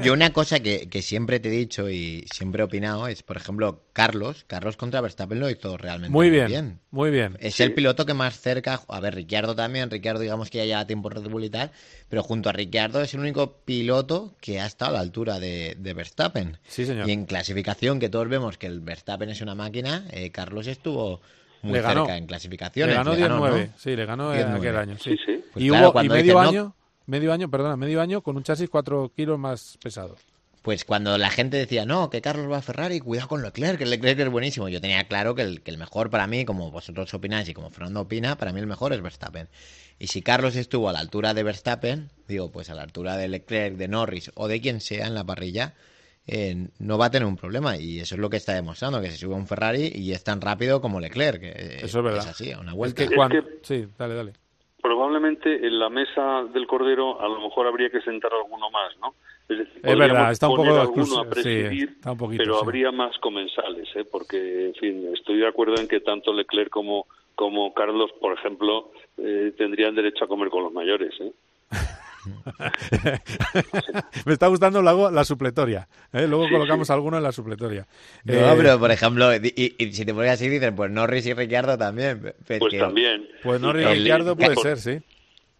yo una cosa que, que siempre te he dicho y siempre he opinado es, por ejemplo, Carlos. Carlos contra Verstappen lo hizo realmente Muy bien, muy bien. Es el piloto que más cerca, a ver, Ricciardo también, Ricciardo digamos que ya lleva tiempo Red Bull y tal, pero junto a Ricciardo es el único piloto que ha estado a la altura de, de Verstappen. Sí, señor. Y en clasificación, que todos vemos que el Verstappen es una máquina, eh, Carlos estuvo muy Le ganó. cerca en clasificaciones. Le ganó Le 10-9, ¿no? sí, le ganó en 10-9. aquel año. Sí. Pues y claro, hubo y cuando medio no, año, medio año, perdona, medio año con un chasis 4 kilos más pesado. Pues cuando la gente decía, no, que Carlos va a Ferrari, cuidado con Leclerc, que Leclerc es buenísimo. Yo tenía claro que el, que el mejor para mí, como vosotros opináis y como Fernando opina, para mí el mejor es Verstappen. Y si Carlos estuvo a la altura de Verstappen, digo, pues a la altura de Leclerc, de Norris o de quien sea en la parrilla, eh, no va a tener un problema. Y eso es lo que está demostrando, que se sube a un Ferrari y es tan rápido como Leclerc. que, eh, Eso es verdad. Es así, a una Es vuelta. que. Sí, dale, dale. Probablemente en la mesa del cordero a lo mejor habría que sentar alguno más, ¿no? Es, decir, Es podríamos verdad, está un poco alguno a presidir, sí, está un poquito, pero sí. habría más comensales, ¿eh? Porque, en fin, estoy de acuerdo en que tanto Leclerc como como Carlos, por ejemplo, eh, tendrían derecho a comer con los mayores, ¿eh? Me está gustando luego la supletoria. ¿eh? Luego colocamos alguno en la supletoria. No, Eh, pero por ejemplo, y, y- y si te pones así, dices, pues Norris y Ricciardo también. Pues, Pues que- también. Pues Norris El- Ricciardo puede ser, sí.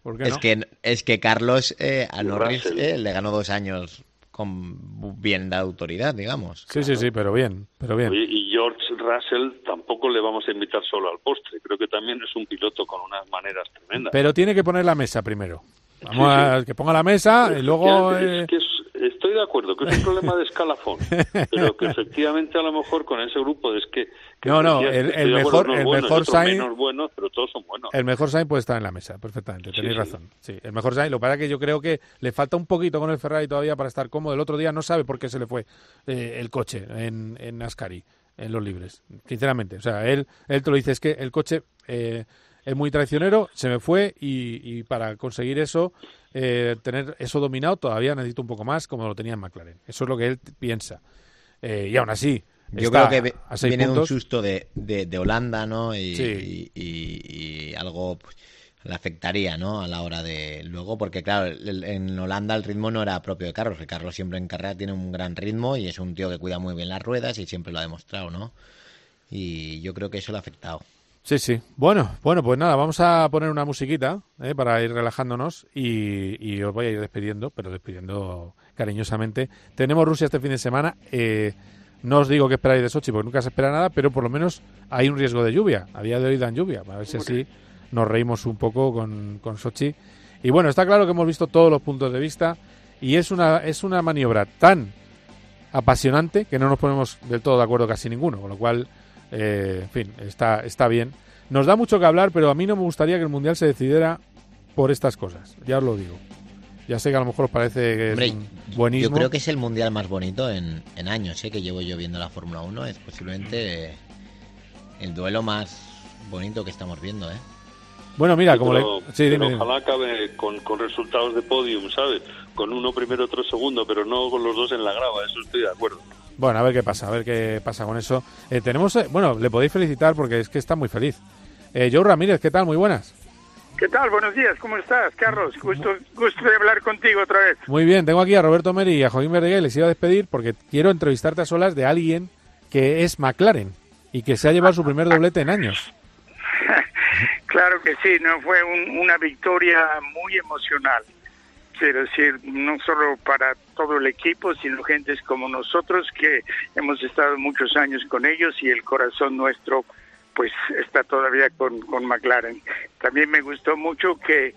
¿Por qué Es no? que, es que Carlos eh, a Y Norris eh, le ganó dos años con bien de autoridad, digamos. Sí, sí, sí, pero bien, pero bien. Oye, y George Russell tampoco le vamos a invitar solo al postre. Creo que también es un piloto con unas maneras tremendas. Pero tiene que poner la mesa primero. Vamos a que ponga la mesa y luego... Es que es- estoy de acuerdo que es un problema de escalafón, pero que efectivamente a lo mejor con ese grupo es que... que No, no, decías, el- el mejor- el buenos mejor Sainz- menos buenos, pero todos son buenos. El mejor Sainz puede estar en la mesa, perfectamente, tenéis sí. razón. Sí, el mejor Sainz, lo que pasa es que yo creo que le falta un poquito con el Ferrari todavía para estar cómodo. El otro día no sabe por qué se le fue eh, el coche en, en Ascari, en los libres, sinceramente. O sea, él, él te lo dice, es que el coche eh, es muy traicionero, se me fue y, y para conseguir eso, eh, tener eso dominado, todavía necesito un poco más como lo tenía en McLaren. Eso es lo que él piensa. Eh, y aún así, Yo creo que viene de un puntos. susto de, de, de Holanda, ¿no? Y, Sí. y- y- y algo pues, le afectaría, ¿no? A la hora de luego, porque claro, el- en Holanda el ritmo no era propio de Carlos, que Carlos siempre en carrera tiene un gran ritmo y es un tío que cuida muy bien las ruedas y siempre lo ha demostrado, ¿no? Y yo creo que eso le ha afectado. Sí, sí. Bueno, bueno, pues nada, vamos a poner una musiquita ¿eh? para ir relajándonos y, y os voy a ir despidiendo, pero despidiendo cariñosamente. Tenemos Rusia este fin de semana. eh, no os digo que esperáis de Sochi, porque nunca se espera nada, pero por lo menos hay un riesgo de lluvia. A día de hoy dan lluvia. A ver si así nos reímos un poco con, con Sochi. Y bueno, está claro que hemos visto todos los puntos de vista y es una, es una maniobra tan apasionante que no nos ponemos del todo de acuerdo casi ninguno, con lo cual, eh, en fin, está, está bien. Nos da mucho que hablar, pero a mí no me gustaría que el Mundial se decidiera por estas cosas, ya os lo digo. Ya sé que a lo mejor os parece que Hombre, es un buenismo. yo creo que es el mundial más bonito en, en años, ¿eh? Que llevo yo viendo la Fórmula 1. Es posiblemente el duelo más bonito que estamos viendo, ¿eh? Bueno, mira, Sí, como pero- le... Sí, pero dime, dime. ojalá acabe con, con resultados de podium, ¿sabes? Con uno primero, otro segundo, pero no con los dos en la grava, eso estoy de acuerdo. Bueno, a ver qué pasa, a ver qué pasa con eso. Eh, tenemos, eh, bueno, le podéis felicitar porque es que está muy feliz. Eh, Joe Ramírez, ¿qué tal? Muy buenas. ¿Qué tal? Buenos días, ¿cómo estás, Carlos? Gusto, gusto de hablar contigo otra vez. Muy bien, tengo aquí a Roberto Meri y a Joaquín Verdeguer. Les iba a despedir porque quiero entrevistarte a solas de alguien que es McLaren y que se ha llevado su primer doblete en años. Claro que sí, no fue un- una victoria muy emocional. Quiero decir, no solo para todo el equipo, sino gentes como nosotros que hemos estado muchos años con ellos y el corazón nuestro pues está todavía con, con McLaren. También me gustó mucho que,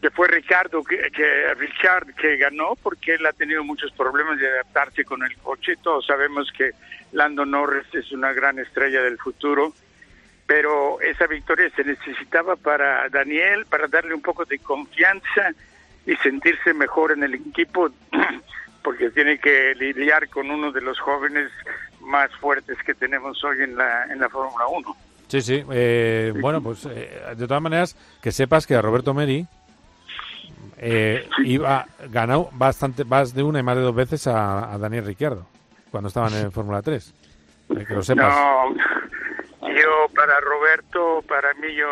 que fue Ricardo que, que Richard que ganó porque él ha tenido muchos problemas de adaptarse con el coche. Todos sabemos que Lando Norris es una gran estrella del futuro pero esa victoria se necesitaba para Daniel, para darle un poco de confianza y sentirse mejor en el equipo, porque tiene que lidiar con uno de los jóvenes más fuertes que tenemos hoy en la, en la Fórmula 1. Sí, sí. eh, bueno, pues eh, de todas maneras, que sepas que a Roberto Meri eh, iba, ganó bastante, más de una y más de dos veces a, a Daniel Ricciardo cuando estaban en Fórmula 3. Eh, que lo sepas. No, yo para Roberto, para mí yo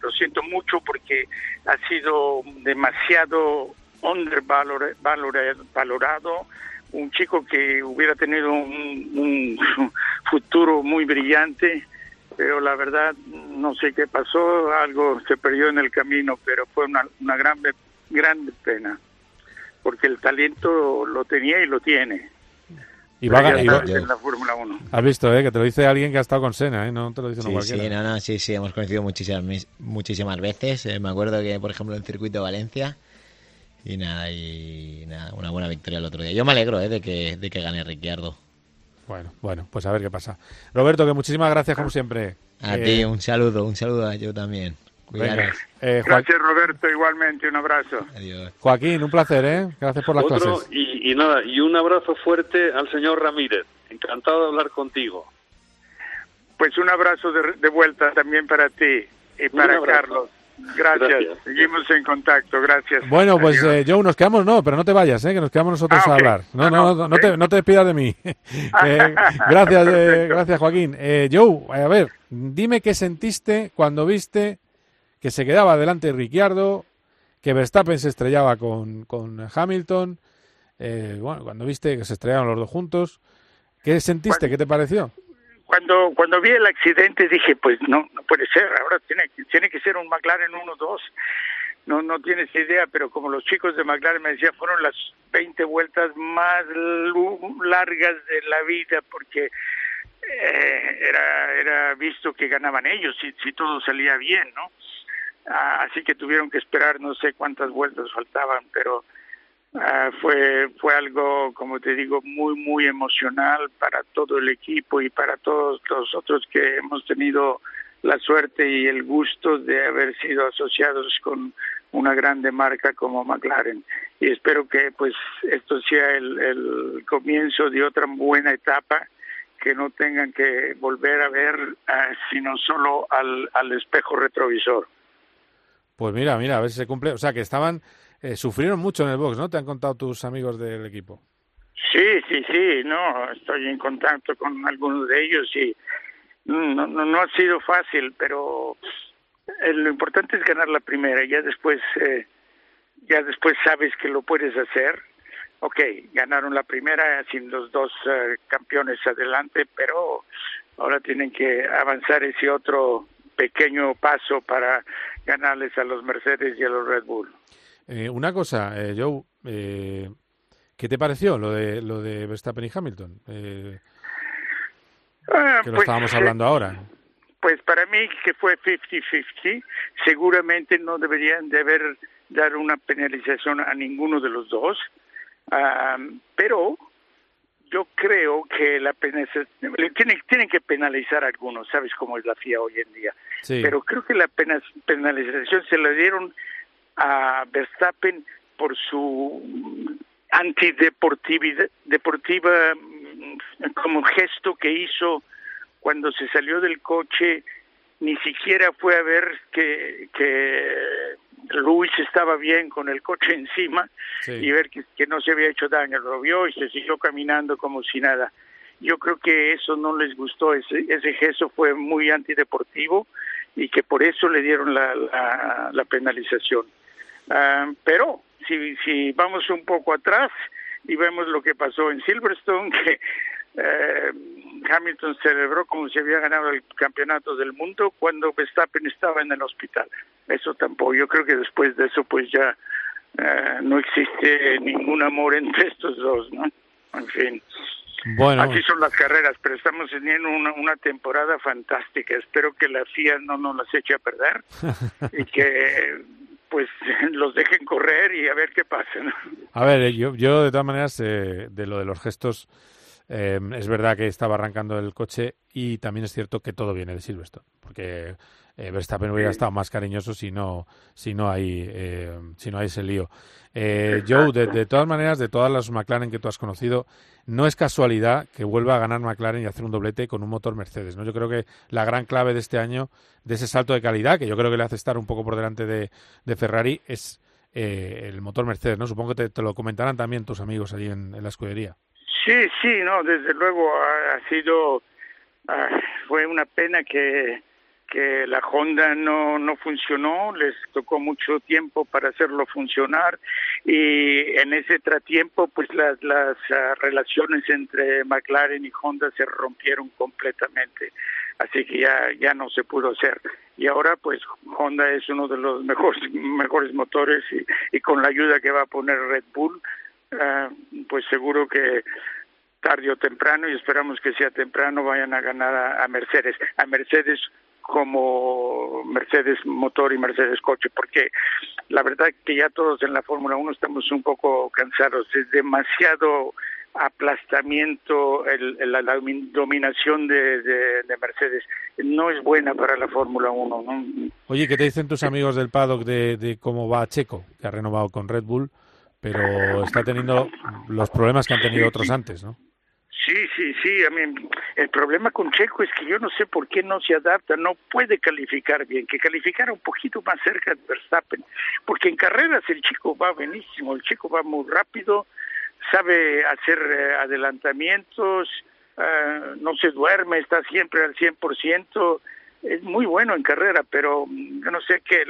lo siento mucho porque ha sido demasiado undervalorado, valorado, un chico que hubiera tenido un, futuro muy brillante, pero la verdad no sé qué pasó, algo se perdió en el camino, pero fue una, una gran, gran pena, porque el talento lo tenía y lo tiene. Y va a y va- sabes, en la Fórmula 1. Has visto, eh, que te lo dice alguien que ha estado con Sena, eh, no te lo dice Sí, cualquiera. sí, no, no, sí, sí, hemos conocido muchísimas, muchísimas veces. Eh, me acuerdo que, por ejemplo, en el circuito de Valencia. Y nada, y nada, una buena victoria el otro día. Yo me alegro eh, de, que, de que gane Ricciardo. Bueno, bueno, pues a ver qué pasa. Roberto, que muchísimas gracias como siempre. A Eh, ti, un saludo, un saludo a yo también. Venga, Cuidaros. eh, Gracias Roberto, igualmente, un abrazo. Adiós. Joaquín, un placer, ¿eh? Gracias por las Otro, clases. y, y nada, y un abrazo fuerte al señor Ramírez. Encantado de hablar contigo. Pues un abrazo de, de vuelta también para ti y para. Carlos. Gracias. Gracias. Seguimos en contacto. Gracias. Bueno, pues eh, Joe, nos quedamos, no, pero no te vayas, ¿eh? que nos quedamos nosotros Ah, a hablar. No, Ah, no, no, no, no te, no te despidas de mí. Eh, gracias, eh, gracias, Joaquín. Eh, Joe, a ver, dime qué sentiste cuando viste que se quedaba delante Ricciardo, que Verstappen se estrellaba con, con Hamilton, eh, bueno, cuando viste que se estrellaron los dos juntos, ¿qué sentiste? ¿Qué te pareció? Cuando, cuando vi el accidente dije, pues no, no puede ser, ahora tiene, tiene que ser un McLaren 1-2. No, no tienes idea, pero como los chicos de McLaren me decían, fueron las 20 vueltas más largas de la vida, porque era, era visto que ganaban ellos si, si todo salía bien, ¿no? Ah, así que tuvieron que esperar no sé cuántas vueltas faltaban, pero ah, fue fue algo como te digo muy muy emocional para todo el equipo y para todos los otros que hemos tenido la suerte y el gusto de haber sido asociados con una grande marca como McLaren y espero que pues esto sea el, el comienzo de otra buena etapa que no tengan que volver a ver uh, sino solo al, al espejo retrovisor. Pues mira, mira, a ver si se cumple. O sea, que estaban, eh, sufrieron mucho en el box, ¿no? ¿Te han contado tus amigos del equipo? Sí, sí, sí, no, estoy en contacto con algunos de ellos y no, no, no ha sido fácil, pero eh, lo importante es ganar la primera, ya después, eh, ya después sabes que lo puedes hacer. Ok, ganaron la primera sin los dos uh, campeones adelante, pero ahora tienen que avanzar ese otro pequeño paso para ganarles a los Mercedes y a los Red Bull. Eh, una cosa, eh, Joe, eh, ¿qué te pareció lo de lo de Verstappen y Hamilton? Eh, Ah, que lo pues, estábamos eh, hablando ahora. Pues para mí que fue 50-50, seguramente no deberían de haber dado una penalización a ninguno de los dos, ah, pero yo creo que la penalización, tienen, tienen que penalizar a algunos, sabes cómo es la FIA hoy en día, Sí. pero creo que la pena- penalización se la dieron a Verstappen por su antideportividad deportiva mm, como gesto que hizo cuando se salió del coche ni siquiera fue a ver que, que Luis estaba bien con el coche encima Sí. y ver que, que no se había hecho daño, lo vio y se siguió caminando como si nada. Yo creo que eso no les gustó, ese, ese gesto fue muy antideportivo y que por eso le dieron la, la, la penalización. Ah, pero si, si vamos un poco atrás y vemos lo que pasó en Silverstone, que eh, Hamilton celebró como si había ganado el campeonato del mundo cuando Verstappen estaba en el hospital. Eso tampoco. Yo creo que después de eso, pues ya eh, no existe ningún amor entre estos dos, ¿no? En fin. Bueno. Así son las carreras, pero estamos teniendo una, una temporada fantástica. Espero que la FIA no nos las eche a perder y que pues los dejen correr y a ver qué pasa. ¿no? A ver, eh, yo, yo de todas maneras, eh, de lo de los gestos, eh, es verdad que estaba arrancando el coche y también es cierto que todo viene de Silverstone, porque eh, Verstappen hubiera estado más cariñoso si no, si no hay, eh, si no hay ese lío. Eh, Joe, de, de todas maneras, de todas las McLaren que tú has conocido, no es casualidad que vuelva a ganar McLaren y hacer un doblete con un motor Mercedes. ¿no? Yo creo que la gran clave de este año, de ese salto de calidad, que yo creo que le hace estar un poco por delante de, de Ferrari, es eh, el motor Mercedes. ¿no? Supongo que te, te lo comentarán también tus amigos allí en, en la escudería. Sí, sí, no, desde luego ha, sido, ah, fue una pena que, que la Honda no, no funcionó, les tocó mucho tiempo para hacerlo funcionar y en ese tratiempo pues las, las ah, relaciones entre McLaren y Honda se rompieron completamente, así que ya, ya no se pudo hacer. Y ahora pues Honda es uno de los mejores, mejores motores y, y con la ayuda que va a poner Red Bull, ah, pues seguro que tarde o temprano y esperamos que sea temprano vayan a ganar a, a Mercedes, a Mercedes como Mercedes motor y Mercedes coche, porque la verdad que ya todos en la Fórmula 1 estamos un poco cansados, es demasiado aplastamiento el, el- la domin- dominación de, de- de Mercedes, no es buena para la Fórmula 1, ¿no? Oye, ¿qué te dicen tus amigos del paddock de, de cómo va Checo, que ha renovado con Red Bull, pero está teniendo los problemas que han tenido otros antes, ¿no? Sí, sí, sí. A mí, el problema con Checo es que yo no sé por qué no se adapta, no puede calificar bien, que calificara un poquito más cerca de Verstappen, porque en carreras el chico va buenísimo, el chico va muy rápido, sabe hacer eh, adelantamientos, eh, no se duerme, está siempre al 100%, es muy bueno en carrera, pero yo no sé que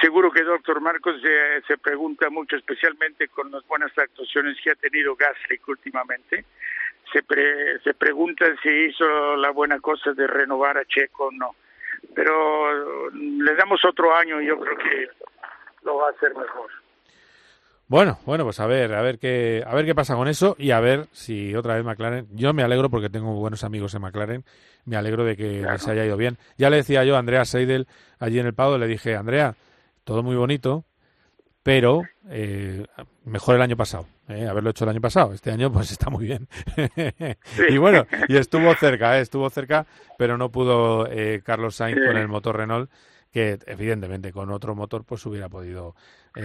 seguro que doctor Marcos se, se pregunta mucho, especialmente con las buenas actuaciones que ha tenido Gasly últimamente, se, pre- se pregunta si hizo la buena cosa de renovar a Checo o no. Pero le damos otro año y yo creo que lo va a hacer mejor. Bueno, bueno, pues a ver, a ver qué, a ver qué pasa con eso y a ver si otra vez McLaren. Yo me alegro porque tengo buenos amigos en McLaren. Me alegro de que se haya ido bien. Ya le decía yo a Andrea Seidel allí en el Pado, le dije, Andrea, todo muy bonito, pero eh, mejor el año pasado, eh, haberlo hecho el año pasado. Este año pues está muy bien. y bueno, y estuvo cerca, eh, estuvo cerca, pero no pudo eh, Carlos Sainz con el motor Renault, que evidentemente con otro motor pues hubiera podido. Sí,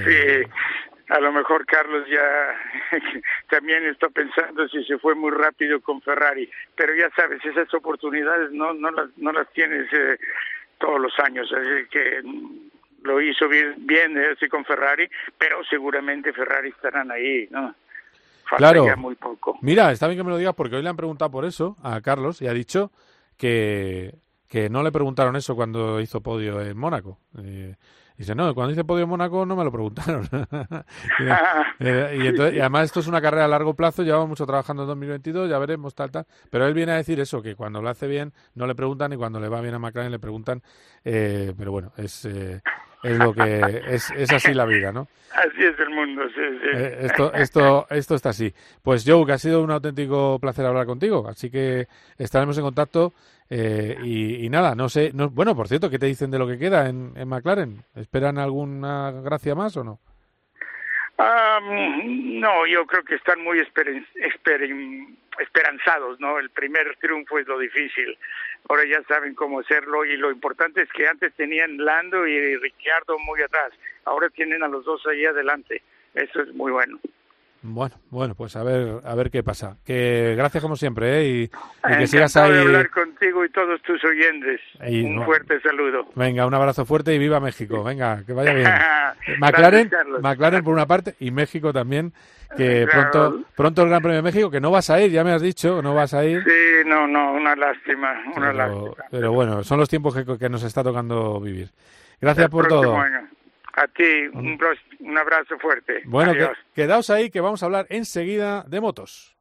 a lo mejor Carlos ya también está pensando si se fue muy rápido con Ferrari, pero ya sabes, esas oportunidades no no las no las tienes todos los años, así que lo hizo bien, bien ese con Ferrari, pero seguramente Ferrari estarán ahí, ¿no? Falta claro. muy poco. Mira, está bien que me lo digas porque hoy le han preguntado por eso a Carlos y ha dicho que, que no le preguntaron eso cuando hizo podio en Mónaco. Eh, dice, no, cuando hice podio en Mónaco no me lo preguntaron. Y, y, además esto es una carrera a largo plazo, llevamos mucho trabajando en 2022, ya veremos, tal, tal. Pero él viene a decir eso, que cuando lo hace bien no le preguntan y cuando le va bien a McLaren le preguntan. Eh, pero bueno, es... Eh, es lo que es, es así la vida, ¿no? Así es el mundo, sí, sí. Eh, esto, esto, esto está así. Pues Joe, que ha sido un auténtico placer hablar contigo, así que estaremos en contacto eh, y, nada, no sé, no, bueno, por cierto, ¿qué te dicen de lo que queda en, en McLaren? ¿Esperan alguna gracia más o no? no, yo creo que están muy esperanzados, ¿no? El primer triunfo es lo difícil. Ahora ya saben cómo hacerlo y lo importante es que antes tenían Lando y Ricciardo muy atrás. Ahora tienen a los dos ahí adelante. Eso es muy bueno. Bueno, bueno, pues a ver, a ver qué pasa. Que gracias como siempre, ¿eh? Y, que sigas ahí. de hablar contigo y todos tus oyentes. Un fuerte saludo. Venga, un abrazo fuerte y viva México. Venga, que vaya bien. McLaren, McLaren por una parte y México también. Que pronto, pronto el Gran Premio de México, que no vas a ir, ya me has dicho, no vas a ir. Sí, no, no, una lástima, una pero, lástima. Pero bueno, son los tiempos que, que nos está tocando vivir. Gracias por todo. Año. A ti, un, un abrazo fuerte. Bueno, que, quedaos ahí que vamos a hablar enseguida de motos.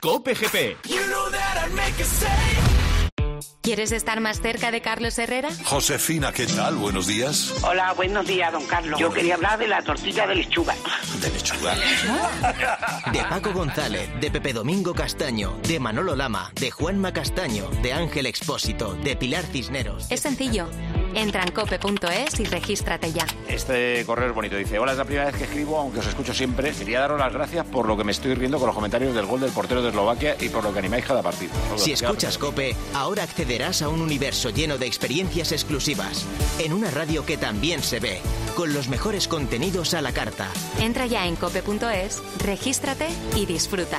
Cope GP. ¿Quieres estar más cerca de Carlos Herrera? Josefina, ¿qué tal? Buenos días. Hola, buenos días, don Carlos. Yo quería hablar de la tortilla de lechuga. ¿De lechuga? De Paco González, de Pepe Domingo Castaño, de Manolo Lama, de Juanma Castaño, de Ángel Expósito, de Pilar Cisneros. Es sencillo. Entra en cope.es y regístrate ya. Este correo es bonito. Dice, hola, es la primera vez que escribo, aunque os escucho siempre. Quería daros las gracias por lo que me estoy riendo con los comentarios del gol del portero de Eslovaquia y por lo que animáis cada partido. Si escuchas Cope, ahora accederás a un universo lleno de experiencias exclusivas. En una radio que también se ve, con los mejores contenidos a la carta. Entra ya en cope.es, regístrate y disfruta.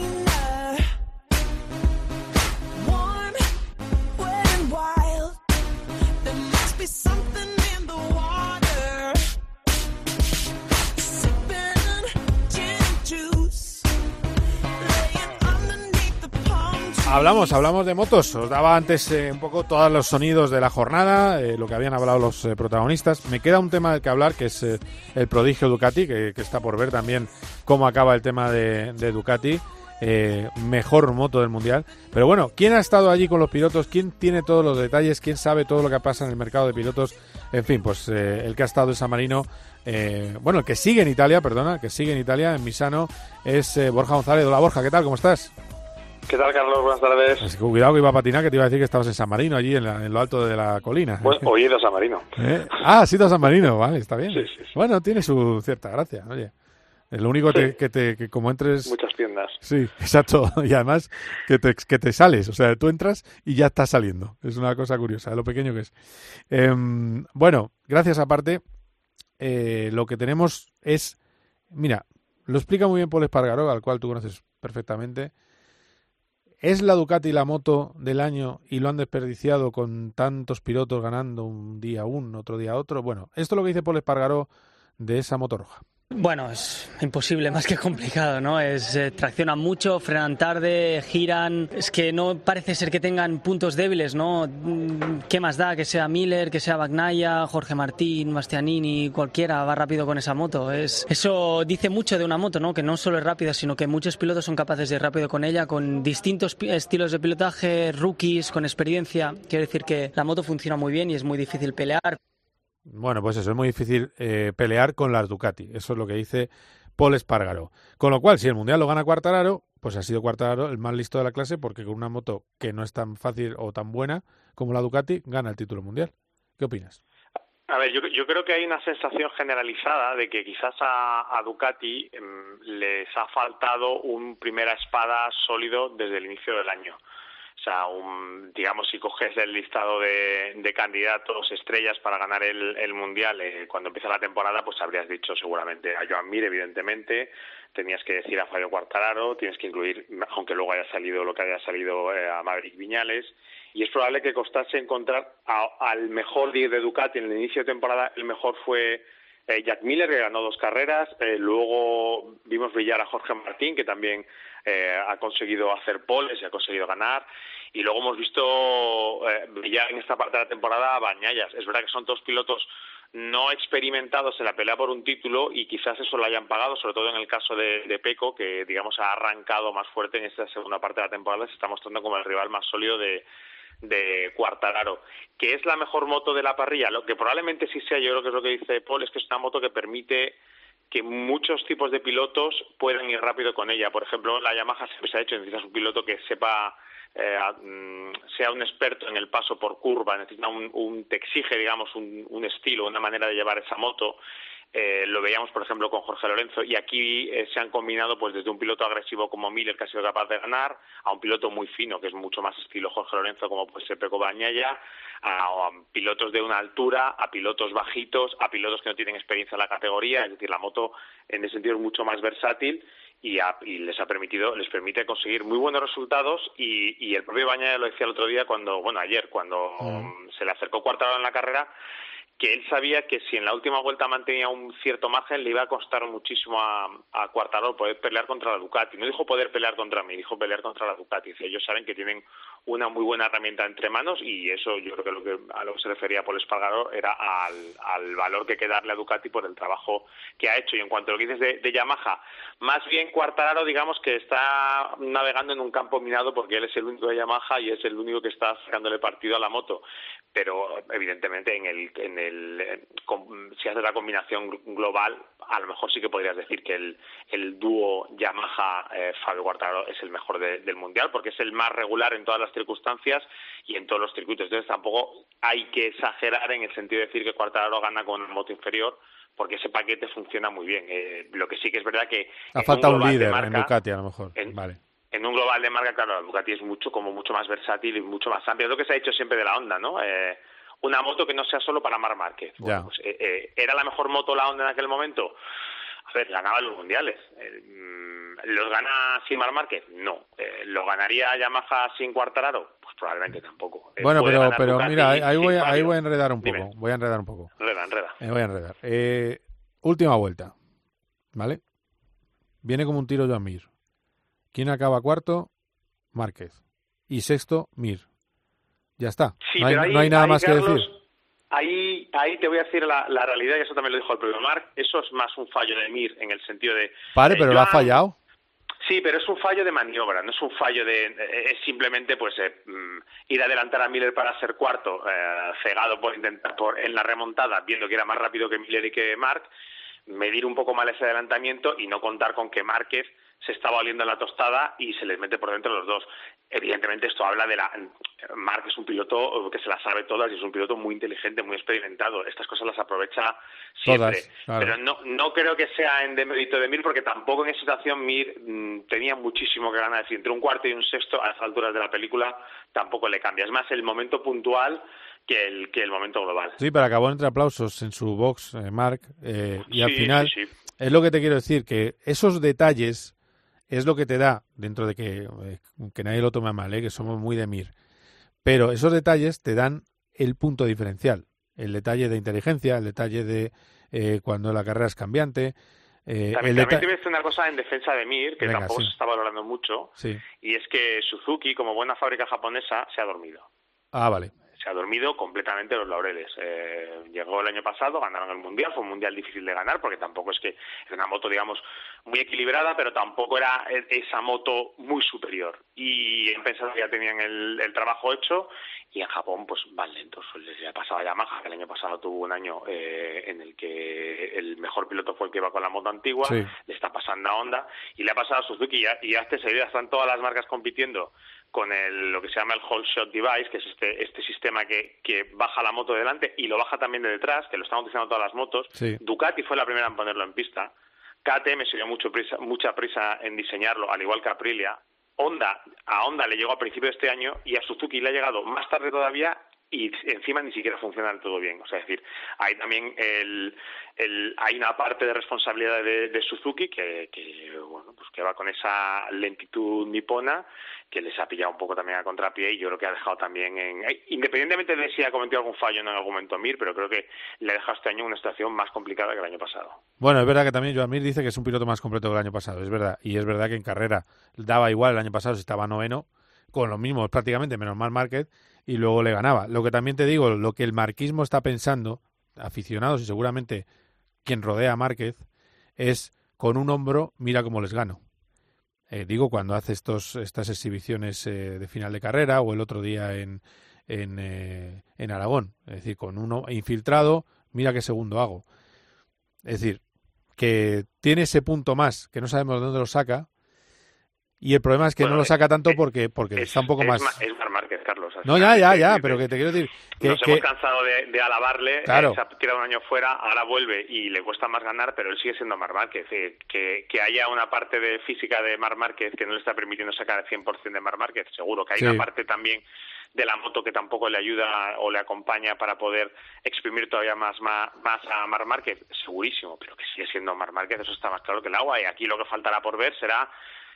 Hablamos, hablamos de motos. Os daba antes eh, un poco todos los sonidos de la jornada, eh, lo que habían hablado los eh, protagonistas. Me queda un tema del que hablar, que es el prodigio Ducati, que, está por ver también cómo acaba el tema de, Ducati. mejor moto del mundial. Pero bueno, ¿quién ha estado allí con los pilotos? ¿Quién tiene todos los detalles? ¿Quién sabe todo lo que pasa en el mercado de pilotos? En fin, pues el que ha estado en San Marino, bueno, el que sigue en Italia, perdona, que sigue en Italia, en Misano, es Borja González. Hola Borja, ¿qué tal? ¿Cómo estás? ¿Qué tal, Carlos? Buenas tardes. cuidado que iba a patinar, que te iba a decir que estabas en San Marino, allí en, lo alto de la colina. Bueno, hoy he ido a San Marino. ¿Eh? Ah, has ido a San Marino, vale, está bien. Sí, sí, Bueno, tiene su cierta gracia, oye. Lo único que, te, que como entres... Muchas tiendas. Sí, exacto. Y además que te, que te sales. O sea, tú entras y ya estás saliendo. Es una cosa curiosa, lo pequeño que es. Em, bueno, gracias aparte. Eh, lo que tenemos es... Mira, lo explica muy bien Paul Espargaró, al cual tú conoces perfectamente. ¿Es la Ducati la moto del año y lo han desperdiciado con tantos pilotos ganando un día uno, otro día otro? Bueno, esto es lo que dice Paul Espargaró de esa moto roja. Bueno, es imposible, más que complicado, ¿no? Es eh, traccionan mucho, frenan tarde, giran. Es que no parece ser que tengan puntos débiles, ¿no? Mm, ¿Qué más da que sea Miller, que sea Bagnaya, Jorge Martín, Bastianini, cualquiera va rápido con esa moto? Es eso dice mucho de una moto, ¿no? Que no solo es rápida, sino que muchos pilotos son capaces de ir rápido con ella, con distintos estilos de pilotaje, rookies, con experiencia. Quiere decir que la moto funciona muy bien y es muy difícil pelear. Bueno, pues eso, es muy difícil eh, pelear con las Ducati. Eso es lo que dice Paul Espargaro. Con lo cual, si el Mundial lo gana Cuartararo, pues ha sido Cuartararo el más listo de la clase porque con una moto que no es tan fácil o tan buena como la Ducati, gana el título mundial. ¿Qué opinas? A ver, yo, yo creo que hay una sensación generalizada de que quizás a, a Ducati em, les ha faltado un primera espada sólido desde el inicio del año. O sea, un, digamos, si coges el listado de, candidatos estrellas para ganar el, el Mundial eh, cuando empieza la temporada, pues habrías dicho seguramente a Joan Mir, evidentemente, tenías que decir a Fabio Quartararo, tienes que incluir, aunque luego haya salido lo que haya salido eh, a Maverick Viñales, y es probable que costase encontrar al mejor 10 de Ducati en el inicio de temporada, el mejor fue eh, Jack Miller, que ganó dos carreras, eh, luego vimos brillar a Jorge Martín, que también eh, ha conseguido hacer poles y ha conseguido ganar. Y luego hemos visto eh, brillar en esta parte de la temporada a Bañayas. Es verdad que son dos pilotos no experimentados en la pelea por un título y quizás eso lo hayan pagado, sobre todo en el caso de, de Peco, que digamos ha arrancado más fuerte en esta segunda parte de la temporada, se está mostrando como el rival más sólido de, de Cuartararo, que es la mejor moto de la parrilla, lo que probablemente sí sea, yo creo que es lo que dice Paul, es que es una moto que permite que muchos tipos de pilotos puedan ir rápido con ella. Por ejemplo, la Yamaha se ha hecho, necesitas un piloto que sepa, eh, mm, sea un experto en el paso por curva, necesita un, un te exige, digamos, un, un estilo, una manera de llevar esa moto. Eh, lo veíamos, por ejemplo, con Jorge Lorenzo, y aquí eh, se han combinado pues desde un piloto agresivo como Miller, que ha sido capaz de ganar, a un piloto muy fino, que es mucho más estilo Jorge Lorenzo, como puede ser Peco Bañaya, a, a pilotos de una altura, a pilotos bajitos, a pilotos que no tienen experiencia en la categoría, es decir, la moto en ese sentido es mucho más versátil y, a, y, les ha permitido, les permite conseguir muy buenos resultados y, y el propio Bañaya lo decía el otro día cuando, bueno, ayer, cuando mm. se le acercó Cuartararo en la carrera, que él sabía que si en la última vuelta mantenía un cierto margen le iba a costar muchísimo a, a poder pelear contra la Ducati. No dijo poder pelear contra mí, dijo pelear contra la Ducati. Ellos saben que tienen una muy buena herramienta entre manos y eso yo creo que, lo que a lo que se refería Paul Espargaro era al, al valor que hay que darle a Ducati por el trabajo que ha hecho. Y en cuanto a lo que dices de, Yamaha, más bien Cuartararo digamos que está navegando en un campo minado porque él es el único de Yamaha y es el único que está sacándole partido a la moto. Pero evidentemente en el, en el si haces la combinación global, a lo mejor sí que podrías decir que el, el dúo Yamaha-Fabio eh, Quartararo es el mejor de, del Mundial, porque es el más regular en todas las circunstancias y en todos los circuitos. Entonces tampoco hay que exagerar en el sentido de decir que Quartararo gana con una moto inferior, porque ese paquete funciona muy bien. Eh, lo que sí que es verdad que... Ha faltado un, un líder marca, en Ducati, a lo mejor. En, vale en un global de marca, claro, la Ducati es mucho como mucho más versátil y mucho más amplia. Es lo que se ha hecho siempre de la Honda, ¿no? Eh, una moto que no sea solo para Mar Márquez. Bueno, pues, eh, eh, ¿Era la mejor moto la Honda en aquel momento? A ver, ganaba los mundiales. Eh, ¿Los gana sin Mar Márquez? No. Eh, ¿Lo ganaría Yamaha sin Cuartararo? Pues probablemente tampoco. Bueno, pero, pero mira, ahí voy, ahí voy a enredar un poco. Dime. Voy a enredar un poco. Enreda, enreda. Me voy a enredar. última vuelta. ¿Vale? Viene como un tiro Joan Mir. ¿Quién acaba cuarto? Márquez. Y sexto, Mir. Ya está. Sí, no, hay, ahí, no hay nada ahí, más Carlos, que decir. Ahí, ahí te voy a decir la, la, realidad, y eso también lo dijo el propio Marc, eso es más un fallo de Mir en el sentido de... Vale, pero eh, lo ha fallado. Sí, pero es un fallo de maniobra, no es un fallo de... Es simplemente pues eh, ir a adelantar a Miller para ser cuarto, eh, cegado por intentar por, en la remontada, viendo que era más rápido que Miller y que Marc, medir un poco mal ese adelantamiento y no contar con que Márquez se está valiendo en la tostada y se les mete por dentro los dos. Evidentemente esto habla de la... Mark es un piloto que se las sabe todas y es un piloto muy inteligente, muy experimentado. Estas cosas las aprovecha siempre. Todas, claro. Pero no, no creo que sea en demérito de Mir porque tampoco en esa situación Mir mmm, tenía muchísimo que ganar. Es decir, entre un cuarto y un sexto a las alturas de la película tampoco le cambia. Es más el momento puntual que el, que el momento global. Sí, pero acabó entre aplausos en su box, eh, Mark, eh, y sí, al final sí, sí. es lo que te quiero decir, que esos detalles es lo que te da, dentro de que, eh, que nadie lo tome a mal, ¿eh? que somos muy de mir, pero esos detalles te dan el punto diferencial, el detalle de inteligencia, el detalle de eh, cuando la carrera es cambiante, Eh, también, el también te voy a decir una cosa en defensa de Mir, que Venga, tampoco sí. se está valorando mucho, Sí. y es que Suzuki, como buena fábrica japonesa, se ha dormido. Ah, vale. Se ha dormido completamente los laureles. Eh, llegó el año pasado, ganaron el Mundial, fue un Mundial difícil de ganar porque tampoco es que era una moto, digamos, muy equilibrada, pero tampoco era e- esa moto muy superior. Y han pensado que ya tenían el, el trabajo hecho y en Japón pues van lentos. Pues les ha pasado a Yamaha, que el año pasado tuvo un año eh, en el que el mejor piloto fue el que iba con la moto antigua, Sí. le está pasando a Honda y le ha pasado a Suzuki y, y hasta seguida están todas las marcas compitiendo con el, lo que se llama el Whole Shot Device, que es este, este sistema que, que baja la moto de delante y lo baja también de detrás, que lo están utilizando todas las motos. Sí. Ducati fue la primera en ponerlo en pista. KTM se dio mucho prisa, mucha prisa en diseñarlo, al igual que Aprilia. Honda, a Honda le llegó a principio de este año y a Suzuki le ha llegado más tarde todavía y encima ni siquiera funciona todo bien. O sea, es decir, hay también el, hay una parte de responsabilidad de, de Suzuki que, que, bueno, pues que va con esa lentitud nipona que les ha pillado un poco también a contrapié y yo creo que ha dejado también en, eh, independientemente de si ha cometido algún fallo en algún momento Mir, pero creo que le ha dejado este año una situación más complicada que el año pasado. Bueno, es verdad que también Joan Mir dice que es un piloto más completo que el año pasado, es verdad. Y es verdad que en carrera daba igual el año pasado si estaba noveno, con los mismos prácticamente, menos mal Márquez, y luego le ganaba. Lo que también te digo, lo que el marquismo está pensando, aficionados y seguramente quien rodea a Márquez, es con un hombro, mira cómo les gano. Eh, digo, cuando hace estos, estas exhibiciones eh, de final de carrera o el otro día en, en, eh, en Aragón. Es decir, con uno infiltrado, mira qué segundo hago. Es decir, que tiene ese punto más, que no sabemos de dónde lo saca, y el problema es que Bueno, no lo es- saca tanto porque, porque está un poco es, más... Ma- es Marc Márquez, Carlos. No, ya, ya, Es ya, pero que te quiero decir que, Nos que- hemos cansado de, de alabarle, Claro. eh, se ha tirado un año fuera, ahora vuelve y le cuesta más ganar, pero él sigue siendo Mar Márquez. eh, que, que haya una parte de física de Mar Márquez que no le está permitiendo sacar el 100% de Mar Márquez, seguro. Que hay Sí. una parte también de la moto que tampoco le ayuda o le acompaña para poder exprimir todavía más, más, más a Mar Márquez, segurísimo, pero que sigue siendo Mar Márquez, eso está más claro que el agua. Y aquí lo que faltará por ver será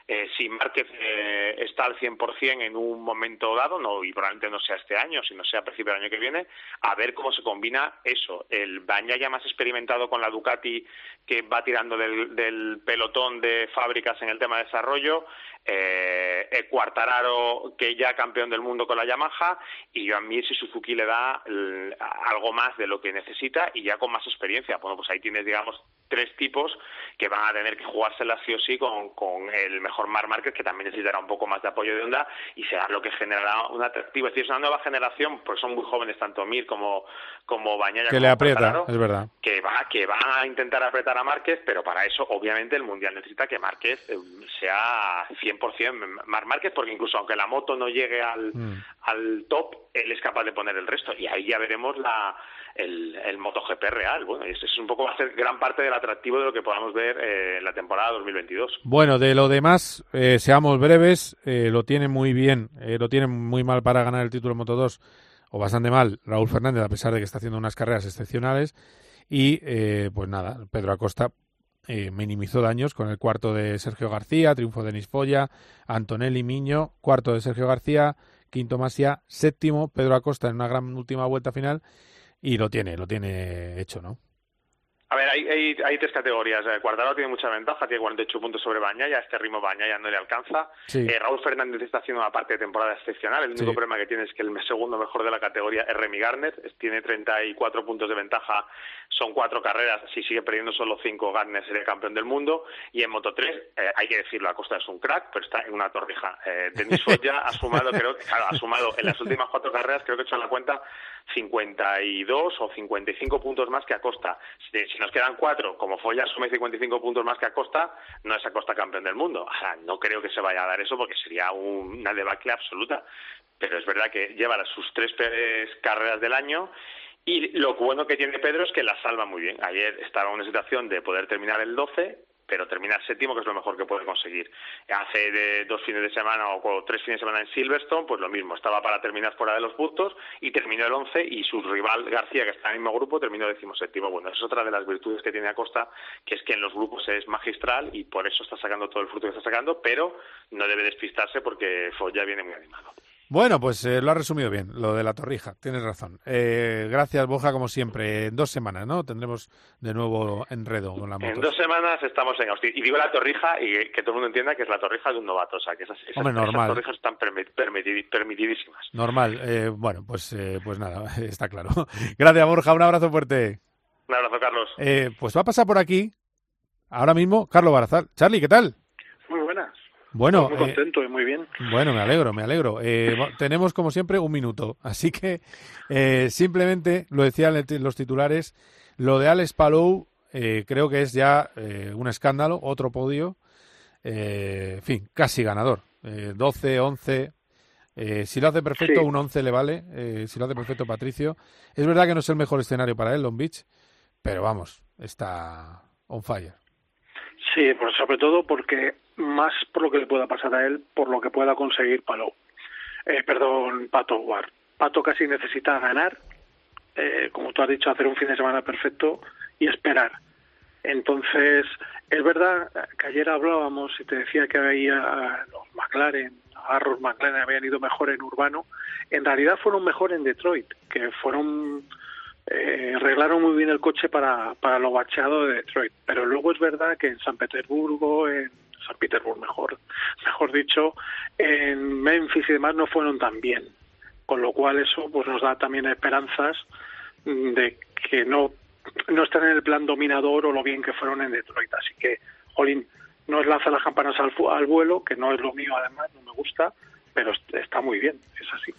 eh, si Márquez eh, está al 100% en un momento dado, no y probablemente no sea este año, sino sea a principio del año que viene, a ver cómo se combina eso. El Bañaya más experimentado con la Ducati que va tirando del, pelotón de fábricas en el tema de desarrollo, eh, el Quartararo que ya campeón del mundo con la Yamaha y Joan Mir si Suzuki le da el- algo más de lo que necesita y ya con más experiencia. Bueno, pues ahí tienes, digamos, tres tipos que van a tener que jugárselas sí o sí con, con el mejor Mar Márquez, que también necesitará un poco más de apoyo de onda y será lo que generará un atractivo. Es decir, es una nueva generación, porque son muy jóvenes tanto Mir como, como Bañaya. que como le aprieta, es verdad. que va que van a intentar apretar a Márquez, pero para eso obviamente el mundial necesita que Márquez eh, sea 100% Mar Márquez, porque incluso aunque la moto no llegue al, Mm. al top, él es capaz de poner el resto y ahí ya veremos la el, el MotoGP real. Bueno, eso es un poco va a ser gran parte del atractivo de lo que podamos ver eh, en la temporada 2022. Bueno, de lo demás, eh, seamos breves, eh, lo tiene muy bien, eh, lo tiene muy mal para ganar el título Moto 2, o bastante mal, Raúl Fernández, a pesar de que está haciendo unas carreras excepcionales. Y pues nada, Pedro Acosta minimizó daños con el cuarto de Sergio García, triunfo de Denis Folla, Antonelli Miño, cuarto de Sergio García, quinto Masia, séptimo Pedro Acosta en una gran última vuelta final. Y lo tiene, lo tiene hecho, ¿no? A ver, hay, hay, hay tres categorías. Eh, Quartararo tiene mucha ventaja, tiene 48 puntos sobre Bañaya, este ritmo Bañaya no le alcanza. Sí. Eh, Raúl Fernández está haciendo una parte de temporada excepcional. El único Sí. problema que tiene es que el segundo mejor de la categoría es Remy Garner. Tiene 34 puntos de ventaja, son cuatro carreras. Si sigue perdiendo solo cinco, Garner sería campeón del mundo. Y en Moto 3, eh, hay que decirlo, Acosta es un crack, pero está en una torrija. Eh, Denis Foya ha sumado, creo, claro, ha sumado en las últimas cuatro carreras, creo que he hecho la cuenta, 52 o 55 puntos más que Acosta. Si, si nos quedan cuatro, como Foya asume 55 puntos más que Acosta, no es Acosta campeón del mundo. Ahora, no creo que se vaya a dar eso porque sería un- una debacle absoluta. Pero es verdad que lleva sus tres carreras del año y lo bueno que tiene Pedro es que la salva muy bien. Ayer estaba en una situación de poder terminar el 12, pero terminar séptimo, que es lo mejor que puede conseguir. Hace de dos fines de semana o tres fines de semana en Silverstone, pues lo mismo, estaba para terminar fuera de los puntos y terminó el 11 y su rival García, que está en el mismo grupo, terminó decimoséptimo. Bueno, esa es otra de las virtudes que tiene Acosta, que es que en los grupos es magistral y por eso está sacando todo el fruto que está sacando, pero no debe despistarse porque Foya viene muy animado. Bueno, pues eh, lo ha resumido bien, lo de la torrija, tienes razón. Eh, gracias, Boja, como siempre. En dos semanas, ¿no? Tendremos de nuevo enredo con la moto. En dos semanas estamos en Austin. Y digo la torrija y que todo el mundo entienda que es la torrija de un novato. O sea, que esas, esas, Hombre, esas normal. torrijas están permi- permiti- permitidísimas. Normal. Eh, bueno, pues, eh, pues nada, está claro. Gracias, Borja. Un abrazo fuerte. Un abrazo, Carlos. Eh, pues va a pasar por aquí, ahora mismo, Carlos Barazal. Charlie, ¿qué tal? Bueno, muy eh, contento y muy bien. Bueno, me alegro, me alegro. Eh, tenemos, como siempre, un minuto. Así que eh, simplemente, lo decían los titulares, lo de Alex Palou eh, creo que es ya un escándalo, otro podio. Eh, en fin, casi ganador. Eh, 12, 11. eh, si lo hace perfecto, Sí. un 11 le vale. si lo hace perfecto, Patricio. Es verdad que no es el mejor escenario para él, Long Beach, pero vamos, está on fire. Sí, pues sobre todo porque más por lo que le pueda pasar a él, por lo que pueda conseguir Palou. Eh, perdón, Pato Ward. Pato casi necesita ganar, eh, como tú has dicho, hacer un fin de semana perfecto y esperar. Entonces, es verdad que ayer hablábamos y te decía que había los McLaren, Arrows McLaren habían ido mejor en urbano. En realidad fueron mejor en Detroit, que fueron eh, arreglaron muy bien el coche para, para lo bacheado de Detroit. Pero luego es verdad que en San Petersburgo, en San Petersburgo mejor, mejor dicho, en Memphis y demás no fueron tan bien. Con lo cual eso pues nos da también esperanzas de que no, no están en el plan dominador o lo bien que fueron en Detroit. Así que, Jolín, no es lanzar las campanas al, al vuelo, que no es lo mío además, no me gusta, pero est- está muy bien, es así.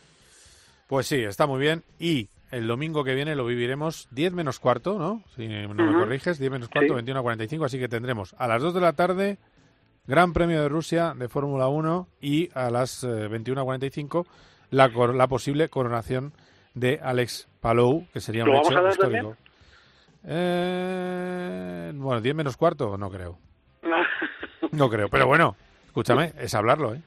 Pues sí, está muy bien. Y el domingo que viene lo viviremos 10 menos cuarto, ¿no? Si no me corriges, 10 menos cuarto, Sí. 21 a 45. Así que tendremos a las 2 de la tarde Gran Premio de Rusia de Fórmula 1 y a las eh, 21 a 45 la, cor- la posible coronación de Alex Palou, que sería un ¿Lo vamos hecho histórico. Eh, bueno, 10 menos cuarto, no creo. No creo, pero bueno, escúchame, es hablarlo, ¿eh?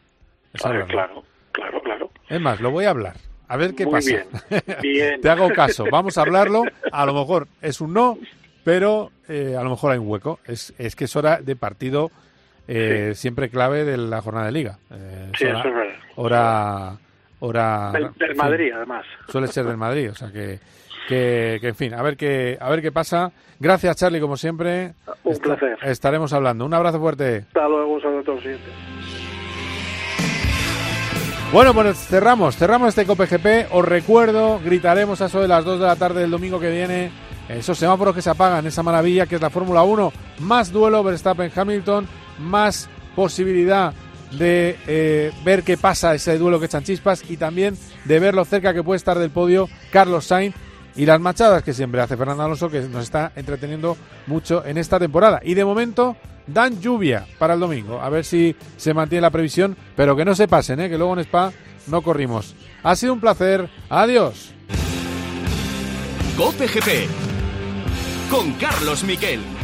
Es hablarlo. claro, claro, claro. Es más, lo voy a hablar. A ver qué Muy pasa. bien, bien. Te hago caso. Vamos a hablarlo. A lo mejor es un no, pero eh, a lo mejor hay un hueco. Es, es que es hora de partido eh, siempre clave de la jornada de liga. Eh, Sí, hora, eso es verdad. hora, hora- Del, del en fin, Madrid, además. Suele ser del Madrid, o sea que, que, que, en fin, a ver qué, a ver qué pasa. Gracias, Charlie, como siempre. Un placer. Estaremos hablando. Un abrazo fuerte. Hasta luego, un saludo a todos. Bueno, pues cerramos, cerramos este COPGP. Os recuerdo, gritaremos a eso de las 2 de la tarde del domingo que viene. Esos semáforos que se apagan, esa maravilla que es la Fórmula 1. Más duelo Verstappen-Hamilton, más posibilidad de eh, ver qué pasa ese duelo que echan chispas y también de ver lo cerca que puede estar del podio Carlos Sainz y las machadas que siempre hace Fernando Alonso, que nos está entreteniendo mucho en esta temporada. Y de momento dan lluvia para el domingo. A ver si se mantiene la previsión, pero que no se pasen, ¿eh? que luego en Spa no corrimos. Ha sido un placer. Adiós. Con Carlos Miquel.